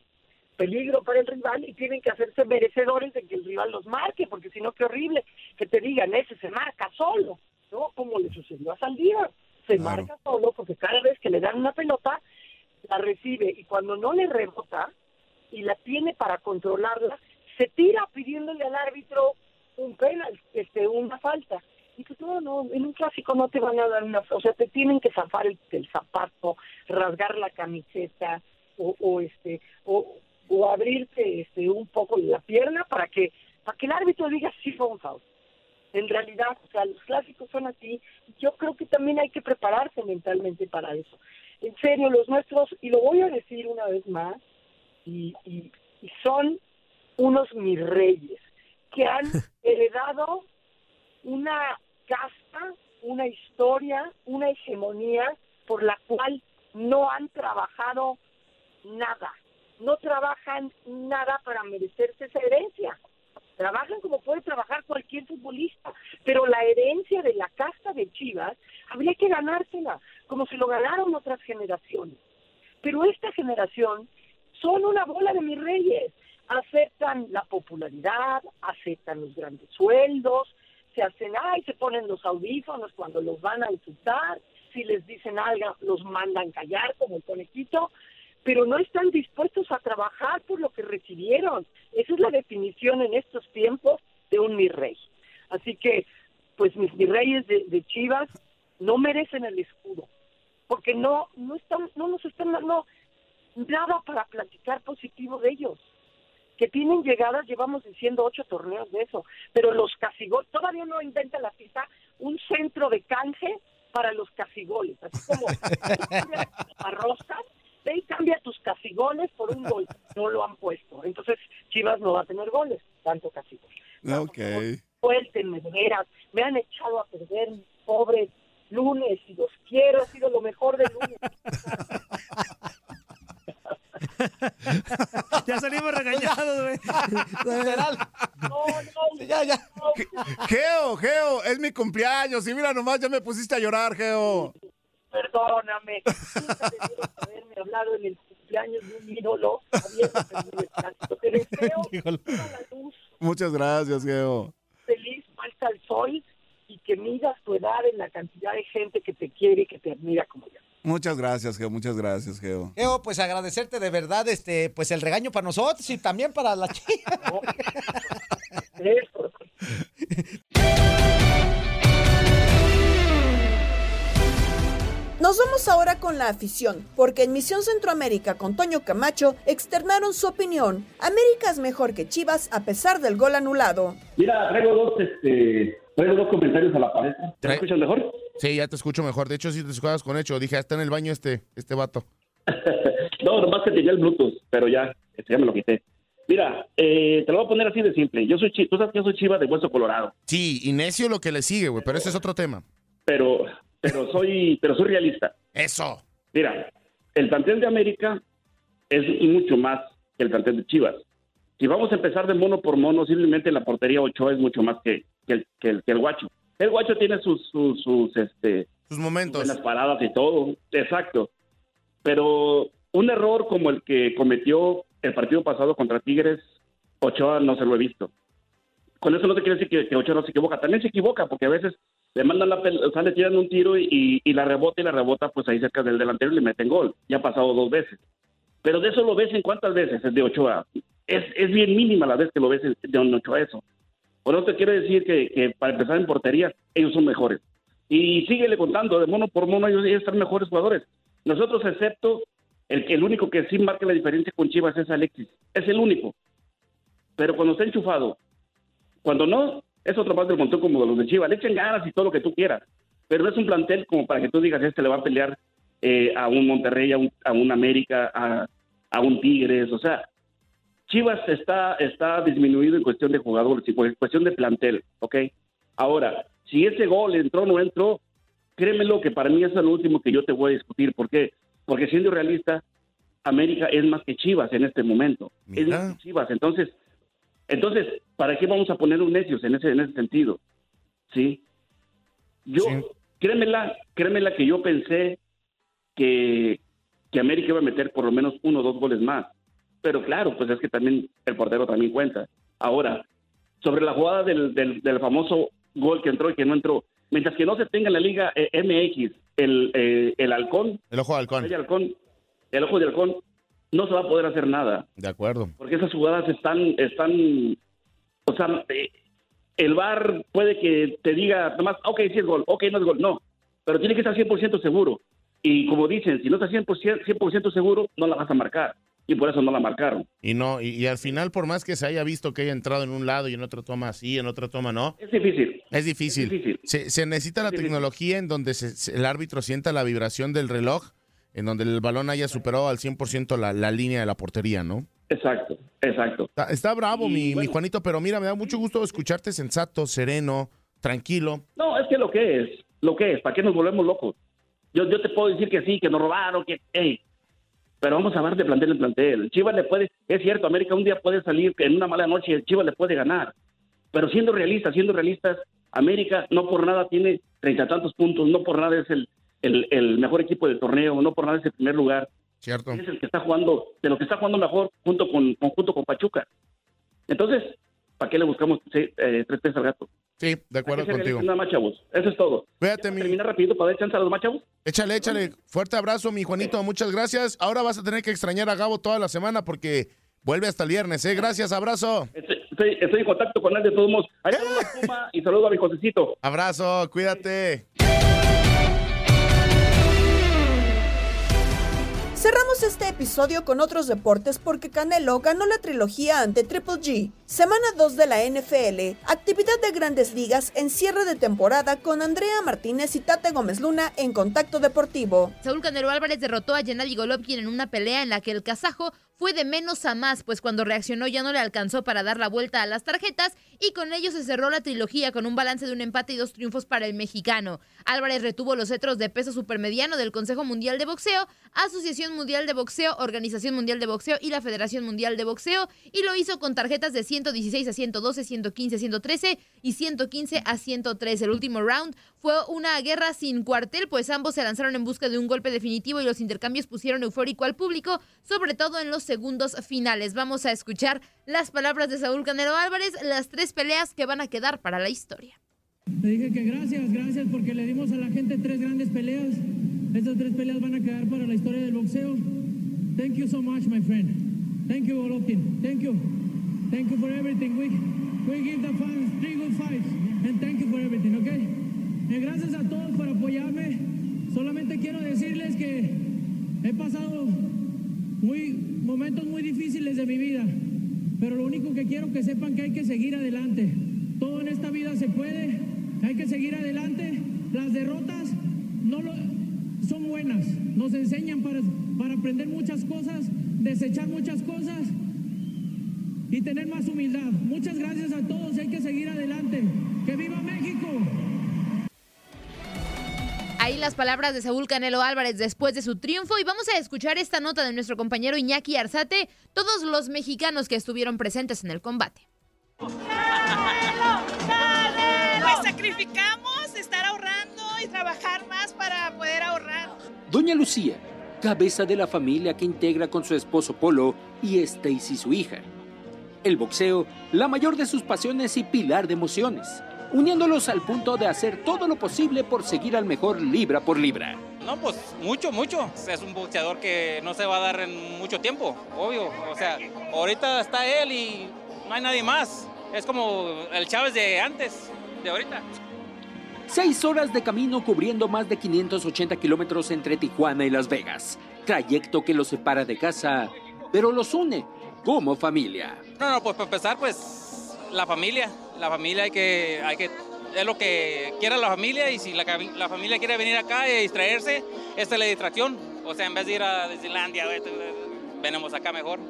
peligro para el rival y tienen que hacerse merecedores de que el rival los marque, porque si no, qué horrible que te digan, ese se marca solo, ¿no? Como le sucedió a Saldívar. Se marca solo porque cada vez que le dan una pelota, la recibe y cuando no le rebota y la tiene para controlarla, se tira pidiéndole al árbitro un penal, este, una falta. Y pues no, no, en un clásico no te van a dar una, o sea, te tienen que zafar el, zapato, rasgar la camiseta o, o este, o, o abrirte este un poco la pierna para que para que el árbitro diga sí fue un foul. En realidad, o sea, los clásicos son así. Yo creo que también hay que prepararse mentalmente para eso. En serio, los nuestros, y lo voy a decir una vez más, y, y, y son unos mis reyes que han heredado una casta, una historia, una hegemonía por la cual no han trabajado nada, no trabajan nada para merecerse esa herencia. Trabajan como puede trabajar cualquier futbolista, pero la herencia de la casta de Chivas habría que ganársela, como se lo ganaron otras generaciones. Pero esta generación son una bola de mis reyes aceptan la popularidad, aceptan los grandes sueldos, se hacen, ay, se ponen los audífonos cuando los van a insultar, si les dicen algo, los mandan callar como el conejito, pero no están dispuestos a trabajar por lo que recibieron. Esa es la definición en estos tiempos de un mi rey. Así que, pues mis mi reyes de, de Chivas no merecen el escudo, porque no, no están, no nos están dando nada para platicar positivo de ellos que tienen llegadas, llevamos diciendo ocho torneos de eso, pero los casigoles, todavía no inventa la FIFA un centro de canje para los casigoles, así como arrozas, ve y cambia tus casigoles por un gol, no lo han puesto, entonces Chivas no va a tener goles, tanto casigoles. Ok. Suéltenme, de veras, me han echado a perder pobre lunes y los quiero, ha sido lo mejor del lunes. ya salimos regañados, güey. Literal. ya, ya. Geo, Geo, es mi cumpleaños y mira nomás, ya me pusiste a llorar, Geo. Perdóname. Nunca debieron haberme hablado en el cumpleaños de un ídolo. Pero Geo, la luz. Muchas gracias, Geo. Feliz, falta el sol y que midas tu edad en la cantidad de gente que te quiere y que te admira como yo. Muchas gracias, Geo. Muchas gracias, Geo. Geo, pues agradecerte de verdad, este, pues el regaño para nosotros y también para la chica. Nos vamos ahora con la afición, porque en Misión Centroamérica con Toño Camacho externaron su opinión. América es mejor que Chivas a pesar del gol anulado. Mira, traigo dos, este, traigo dos comentarios a la pared. ¿Te escuchas mejor? Sí, ya te escucho mejor. De hecho, si te escuchas con hecho, dije, "Ah, está en el baño este, este vato. No, nomás que tenía el Bluetooth, pero ya, este, ya me lo quité. Mira, eh, te lo voy a poner así de simple. Yo soy chi- tú sabes que yo soy chiva de hueso colorado, Sí, y necio lo que le sigue, güey, pero ese es otro tema. pero, pero soy, pero soy realista. Eso. Mira, el plantel de América es mucho más que el plantel de Chivas. Si vamos a empezar de mono por mono, simplemente la portería Ochoa es mucho más que, que el, que, el, que el guacho. El guacho tiene sus, sus, sus, este, sus momentos. las paradas y todo, exacto. Pero un error como el que cometió el partido pasado contra Tigres, Ochoa no se lo he visto. Con eso no te quiere decir que, que Ochoa no se equivoca. También se equivoca porque a veces le mandan la pelota, o sea, le tiran un tiro y, y la rebota y la rebota pues ahí cerca del delantero y le meten gol. Ya ha pasado dos veces. Pero de eso lo ves en cuántas veces es de Ochoa. Es, es bien mínima la vez que lo ves de Ochoa eso. Por eso te quiero decir que, que para empezar en portería, ellos son mejores. Y síguele contando, de mono por mono, ellos, ellos son mejores jugadores. Nosotros, excepto el, el único que sí marca la diferencia con Chivas es Alexis. Es el único. Pero cuando está enchufado, cuando no, es otro más del montón como los de Chivas. Le echen ganas y todo lo que tú quieras. Pero no es un plantel como para que tú digas, este le va a pelear eh, a un Monterrey, a un, a un América, a, a un Tigres. O sea, Chivas está, está disminuido en cuestión de jugadores y en cuestión de plantel, ¿ok? Ahora, si ese gol entró o no entró, créemelo que para mí es lo último que yo te voy a discutir. ¿Por qué? Porque siendo realista, América es más que Chivas en este momento. Es más que Chivas. Entonces, entonces, ¿para qué vamos a poner un necios en ese, en ese sentido? ¿Sí? Yo, créemela, créemela que yo pensé que, que América iba a meter por lo menos uno o dos goles más. Pero claro, pues es que también el portero también cuenta. Ahora, sobre la jugada del, del, del famoso gol que entró y que no entró, mientras que no se tenga en la Liga eh, MX el, eh, el halcón, El ojo de halcón. el halcón, el ojo de halcón, no se va a poder hacer nada. De acuerdo. Porque esas jugadas están, están, o sea, eh, el VAR puede que te diga nomás, ok, sí es gol, ok, no es gol, no, pero tiene que estar 100% seguro. Y como dicen, si no estás 100%, 100 seguro, no la vas a marcar. Y por eso no la marcaron. Y no, y, y al final, por más que se haya visto que haya entrado en un lado y en otro toma así, en otro toma no. Es difícil. Es difícil. Se, se necesita la tecnología en donde se- se- el árbitro sienta la vibración del reloj, en donde el balón haya superado al 100% la, la línea de la portería, ¿no? Exacto, exacto. Está, está bravo, mi, mi Juanito, pero mira, me da mucho gusto escucharte sensato, sereno, tranquilo. No, es que lo que es, lo que es, ¿para qué nos volvemos locos? Yo, yo te puedo decir que sí, que nos robaron, que, hey, pero vamos a hablar de plantel en plantel. Chivas le puede, es cierto, América un día puede salir en una mala noche, Chivas le puede ganar. Pero siendo realistas, siendo realistas, América no por nada tiene treinta tantos puntos, no por nada es el, el, el mejor equipo del torneo, no por nada es el primer lugar. Cierto. Es el que está jugando, de lo que está jugando mejor junto con, junto con Pachuca. Entonces, ¿para qué le buscamos eh, tres pesos al gato? Sí, de acuerdo contigo. realistas Nada más, chavos. Eso es todo. Cuídate, mi. Terminar rapidito para dar chance a los más chavos. Échale, échale. Fuerte abrazo, mi Juanito. Muchas gracias. Ahora vas a tener que extrañar a Gabo toda la semana porque vuelve hasta el viernes, ¿eh? Gracias, abrazo. Estoy, estoy en contacto con él de todos modos. Ahí saludo a Puma y saludo a mi Josecito. Abrazo, cuídate. Cerramos este episodio con otros deportes porque Canelo ganó la trilogía ante Triple G. Semana 2 de la NFL, actividad de grandes ligas en cierre de temporada con Andrea Martínez y Tate Gómez Luna en Contacto Deportivo. Saúl Canelo Álvarez derrotó a Gennady Golovkin en una pelea en la que el kazajo fue de menos a más, pues cuando reaccionó ya no le alcanzó para dar la vuelta a las tarjetas y con ello se cerró la trilogía con un balance de un empate y dos triunfos para el mexicano. Álvarez retuvo los cetros de peso supermediano del Consejo Mundial de Boxeo, Asociación Mundial de Boxeo, Organización Mundial de Boxeo y la Federación Mundial de Boxeo y lo hizo con tarjetas de 116 a 112, 115 a 113 y 115 a 113. El último round fue una guerra sin cuartel, pues ambos se lanzaron en busca de un golpe definitivo y los intercambios pusieron eufórico al público, sobre todo en los segundos finales. Vamos a escuchar las palabras de Saúl Canelo Álvarez, las tres peleas que van a quedar para la historia. Le dije que gracias, gracias porque le dimos a la gente tres grandes peleas. Estas tres peleas van a quedar para la historia del boxeo. Thank you so much, my friend. Thank you, Golovkin. Thank you. Thank you for everything. We, we give the fans three good fights. And thank you for everything, okay? Eh, gracias a todos por apoyarme. Solamente quiero decirles que he pasado muy, momentos muy difíciles de mi vida. Pero lo único que quiero que sepan que hay que seguir adelante. Todo en esta vida se puede, hay que seguir adelante. Las derrotas no lo, son buenas, nos enseñan para, para aprender muchas cosas, desechar muchas cosas y tener más humildad. Muchas gracias a todos hay que seguir adelante. ¡Que viva México! Ahí las palabras de Saúl Canelo Álvarez después de su triunfo y vamos a escuchar esta nota de nuestro compañero Iñaki Arzate, todos los mexicanos que estuvieron presentes en el combate. Pues sacrificamos trabajar más para poder ahorrar. Doña Lucía, cabeza de la familia que integra con su esposo Polo y Stacy su hija. El boxeo, la mayor de sus pasiones y pilar de emociones, uniéndolos al punto de hacer todo lo posible por seguir al mejor libra por libra. No, pues mucho, mucho. Es un boxeador que no se va a dar en mucho tiempo, obvio. O sea, ahorita está él y no hay nadie más. Es como el Chávez de antes, de ahorita. Seis horas de camino cubriendo más de 580 kilómetros entre Tijuana y Las Vegas. Trayecto que los separa de casa, pero los une como familia. No, no, pues para empezar, pues la familia. La familia hay que, hay que, es lo que quiera la familia y si la, la familia quiere venir acá y distraerse, esta es la distracción. O sea, en vez de ir a Disneylandia, venimos acá mejor.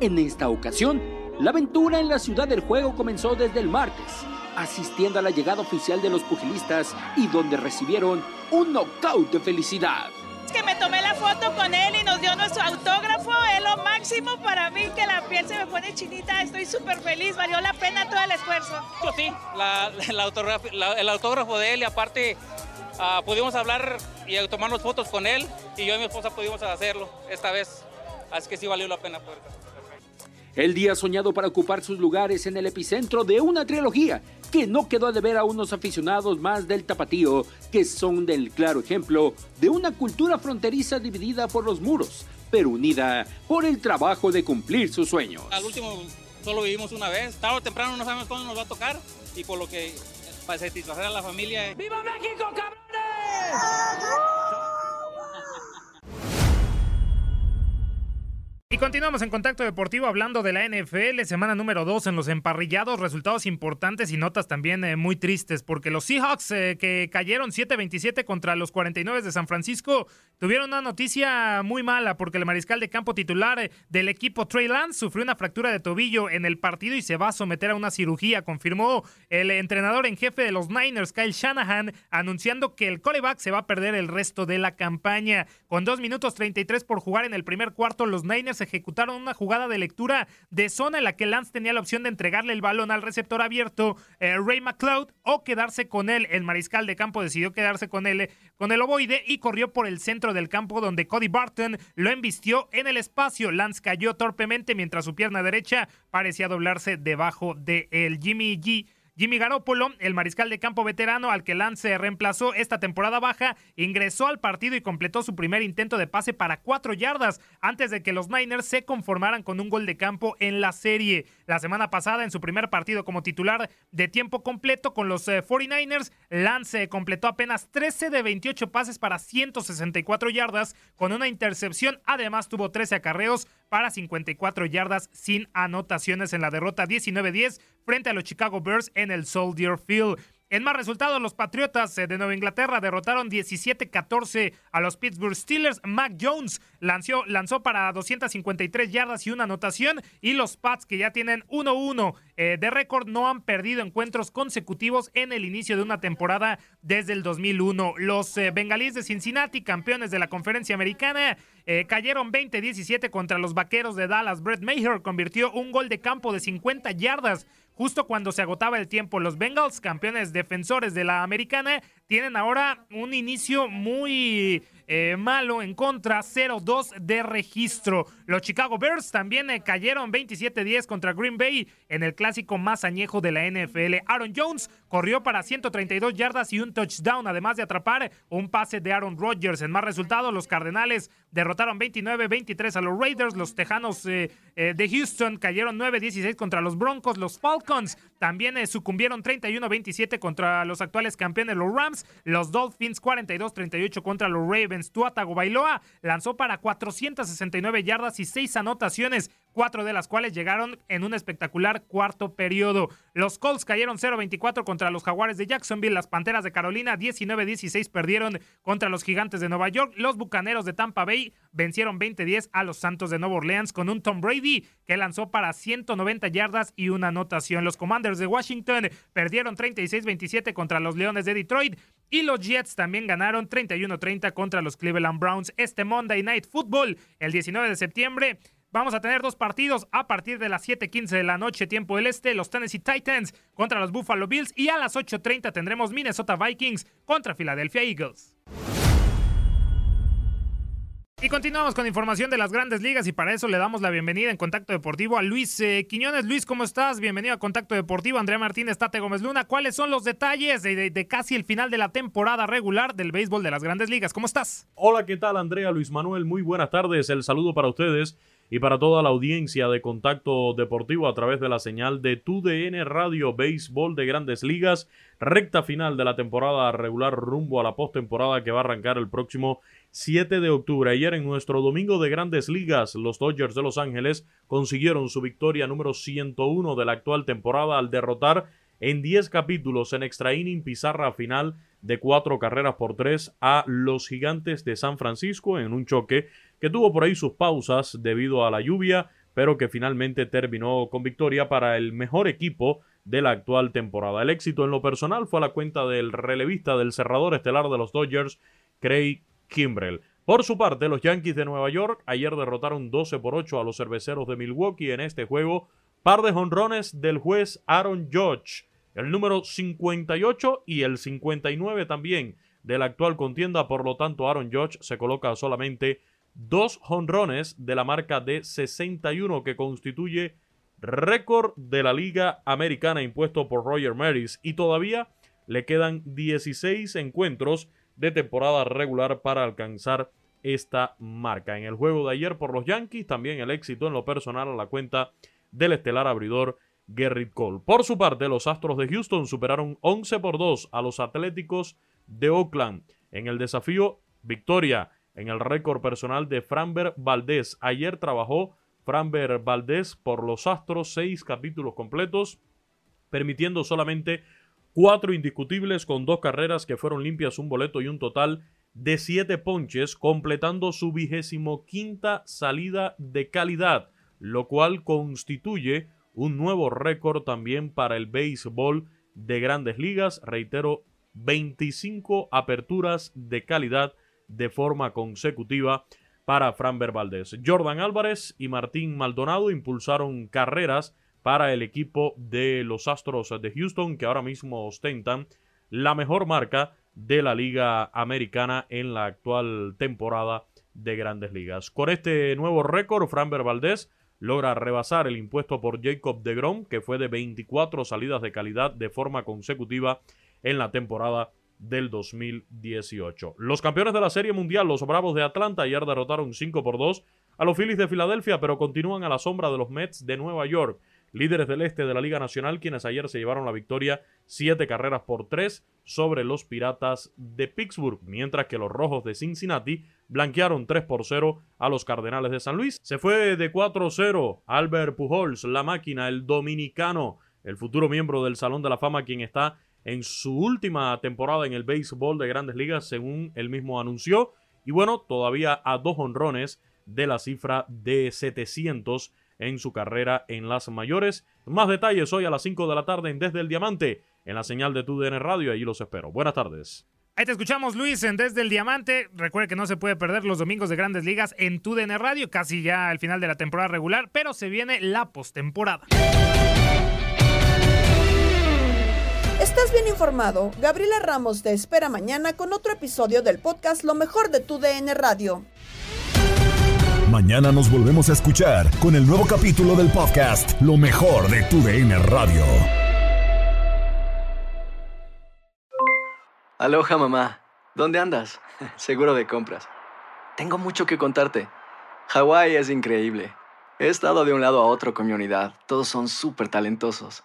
En esta ocasión, la aventura en la ciudad del juego comenzó desde el martes, asistiendo a la llegada oficial de los pugilistas y donde recibieron un knockout de felicidad. Que me tomé la foto con él y nos dio nuestro autógrafo, es lo máximo para mí que la piel se me pone chinita, estoy súper feliz, valió la pena todo el esfuerzo. Yo sí, la, autógrafo, el autógrafo de él y aparte uh, pudimos hablar y tomarnos fotos con él y yo y mi esposa pudimos hacerlo esta vez, así que sí valió la pena. Poder. El día soñado para ocupar sus lugares en el epicentro de una trilogía que no quedó de ver a unos aficionados más del tapatío, que son del claro ejemplo de una cultura fronteriza dividida por los muros, pero unida por el trabajo de cumplir sus sueños. Al último solo vivimos una vez, tarde o temprano no sabemos cuándo nos va a tocar y por lo que para satisfacer a la familia. ¡Viva México, cabrones! Y continuamos en Contacto Deportivo hablando de la NFL, semana número 2 en los emparrillados, resultados importantes y notas también eh, muy tristes, porque los Seahawks eh, que cayeron 7-27 contra los 49 de San Francisco tuvieron una noticia muy mala, porque el mariscal de campo titular eh, del equipo Trey Lance sufrió una fractura de tobillo en el partido y se va a someter a una cirugía, confirmó el entrenador en jefe de los Niners, Kyle Shanahan, anunciando que el coreback se va a perder el resto de la campaña. Con 2 minutos 33 por jugar en el primer cuarto, los Niners ejecutaron una jugada de lectura de zona en la que Lance tenía la opción de entregarle el balón al receptor abierto, eh, Ray McLeod, o quedarse con él. El mariscal de campo decidió quedarse con él, con el ovoide y corrió por el centro del campo donde Cody Barton lo embistió en el espacio. Lance cayó torpemente mientras su pierna derecha parecía doblarse debajo de el Jimmy G Jimmy Garoppolo, el mariscal de campo veterano al que Lance reemplazó esta temporada baja, ingresó al partido y completó su primer intento de pase para cuatro yardas antes de que los Niners se conformaran con un gol de campo en la serie. La semana pasada, en su primer partido como titular de tiempo completo con los 49ers, eh, Lance completó apenas 13 de 28 pases para 164 yardas con una intercepción. Además, tuvo 13 acarreos para 54 yardas sin anotaciones en la derrota 19-10 frente a los Chicago Bears en el Soldier Field. En más resultados, los Patriotas eh, de Nueva Inglaterra derrotaron 17-14 a los Pittsburgh Steelers. Mac Jones lanzó, lanzó para 253 yardas y una anotación. Y los Pats, que ya tienen 1-1 eh, de récord, no han perdido encuentros consecutivos en el inicio de una temporada desde el 2001. Los eh, Bengalíes de Cincinnati, campeones de la conferencia americana, cayeron 20-17 contra los Vaqueros de Dallas. Brett Maher convirtió un gol de campo de 50 yardas justo cuando se agotaba el tiempo. Los Bengals, campeones defensores de la americana, tienen ahora un inicio muy eh, malo en contra, 0-2 de registro. Los Chicago Bears también eh, cayeron 27-10 contra Green Bay en el clásico más añejo de la NFL. Aaron Jones corrió para 132 yardas y un touchdown, además de atrapar un pase de Aaron Rodgers. En más resultados, los Cardenales derrotaron 29-23 a los Raiders. Los Tejanos eh, de Houston cayeron 9-16 contra los Broncos. Los Falcons también sucumbieron 31-27 contra los actuales campeones, los Rams. Los Dolphins 42-38 contra los Ravens. Tua Tagovailoa lanzó para 469 yardas y 6 anotaciones, cuatro de las cuales llegaron en un espectacular cuarto periodo. Los Colts cayeron 0-24 contra los Jaguares de Jacksonville. Las Panteras de Carolina 19-16 perdieron contra los Gigantes de Nueva York. Los Bucaneros de Tampa Bay vencieron 20-10 a los Santos de Nueva Orleans con un Tom Brady que lanzó para 190 yardas y una anotación. Los Commanders de Washington perdieron 36-27 contra los Leones de Detroit. Y los Jets también ganaron 31-30 contra los Cleveland Browns. Este Monday Night Football, el 19 de septiembre, vamos a tener dos partidos a partir de las 7:15 de la noche, tiempo del este, los Tennessee Titans contra los Buffalo Bills y a las 8:30 tendremos Minnesota Vikings contra Philadelphia Eagles. Y continuamos con información de las grandes ligas y para eso le damos la bienvenida en Contacto Deportivo a Luis eh, Quiñones. Luis, ¿cómo estás? Bienvenido a Contacto Deportivo. Andrea Martínez, Tate Gómez Luna. ¿Cuáles son los detalles de, de, casi el final de la temporada regular del béisbol de las grandes ligas? ¿Cómo estás? Hola, ¿qué tal Andrea? Luis Manuel, muy buenas tardes. El saludo para ustedes y para toda la audiencia de Contacto Deportivo a través de la señal de TUDN Radio Béisbol de Grandes Ligas. Recta final de la temporada regular rumbo a la postemporada que va a arrancar el próximo 7 de octubre. Ayer en nuestro domingo de grandes ligas, los Dodgers de Los Ángeles consiguieron su victoria número 101 de la actual temporada al derrotar en 10 capítulos en extra inning pizarra final de cuatro carreras por tres a los gigantes de San Francisco en un choque que tuvo por ahí sus pausas debido a la lluvia, pero que finalmente terminó con victoria para el mejor equipo de la actual temporada. El éxito en lo personal fue a la cuenta del relevista del cerrador estelar de los Dodgers, Craig Kimbrell. Por su parte, los Yankees de Nueva York ayer derrotaron 12 por 8 a los cerveceros de Milwaukee en este juego. Par de jonrones del juez Aaron Judge, el número 58 y el 59 también de la actual contienda. Por lo tanto, Aaron Judge se coloca solamente dos jonrones de la marca de 61 que constituye récord de la Liga Americana impuesto por Roger Maris y todavía le quedan 16 encuentros de temporada regular para alcanzar esta marca. En el juego de ayer por los Yankees, también el éxito en lo personal a la cuenta del estelar abridor Gerrit Cole. Por su parte, los Astros de Houston superaron 11 por 2 a los Atléticos de Oakland. En el desafío, victoria en el récord personal de Framber Valdés. Ayer trabajó Framber Valdés por los Astros seis capítulos completos, permitiendo solamente cuatro indiscutibles con dos carreras que fueron limpias, un boleto y un total de siete ponches, completando su vigésimo quinta salida de calidad, lo cual constituye un nuevo récord también para el béisbol de grandes ligas. Reitero, 25 aperturas de calidad de forma consecutiva para Fran Valdez. Jordan Álvarez y Martín Maldonado impulsaron carreras para el equipo de los Astros de Houston, que ahora mismo ostentan la mejor marca de la Liga Americana en la actual temporada de Grandes Ligas. Con este nuevo récord, Framber Valdez logra rebasar el impuesto por Jacob de Grom, que fue de 24 salidas de calidad de forma consecutiva en la temporada del 2018. Los campeones de la Serie Mundial, los Bravos de Atlanta, ayer derrotaron 5 por 2 a los Phillies de Filadelfia, pero continúan a la sombra de los Mets de Nueva York líderes del este de la Liga Nacional, quienes ayer se llevaron la victoria siete carreras por tres sobre los Piratas de Pittsburgh, mientras que los Rojos de Cincinnati blanquearon 3 por 0 a los Cardenales de San Luis. Se fue de 4-0 Albert Pujols, la máquina, el dominicano, el futuro miembro del Salón de la Fama, quien está en su última temporada en el béisbol de grandes ligas, según él mismo anunció. Y bueno, todavía a dos honrones de la cifra de 700 en su carrera en las mayores. Más detalles hoy a las 5 de la tarde en Desde el Diamante, en la señal de TUDN Radio. Allí los espero. Buenas tardes. Ahí te escuchamos, Luis, en Desde el Diamante. Recuerde que no se puede perder los domingos de Grandes Ligas en TUDN Radio, casi ya al final de la temporada regular, pero se viene la postemporada. ¿Estás bien informado? Gabriela Ramos te espera mañana con otro episodio del podcast Lo mejor de tu DN Radio. Mañana nos volvemos a escuchar con el nuevo capítulo del podcast Lo mejor de tu DN Radio. Aloha mamá, ¿dónde andas? Seguro de compras. Tengo mucho que contarte. Hawái es increíble. He estado de un lado a otro con mi unidad. Todos son súper talentosos.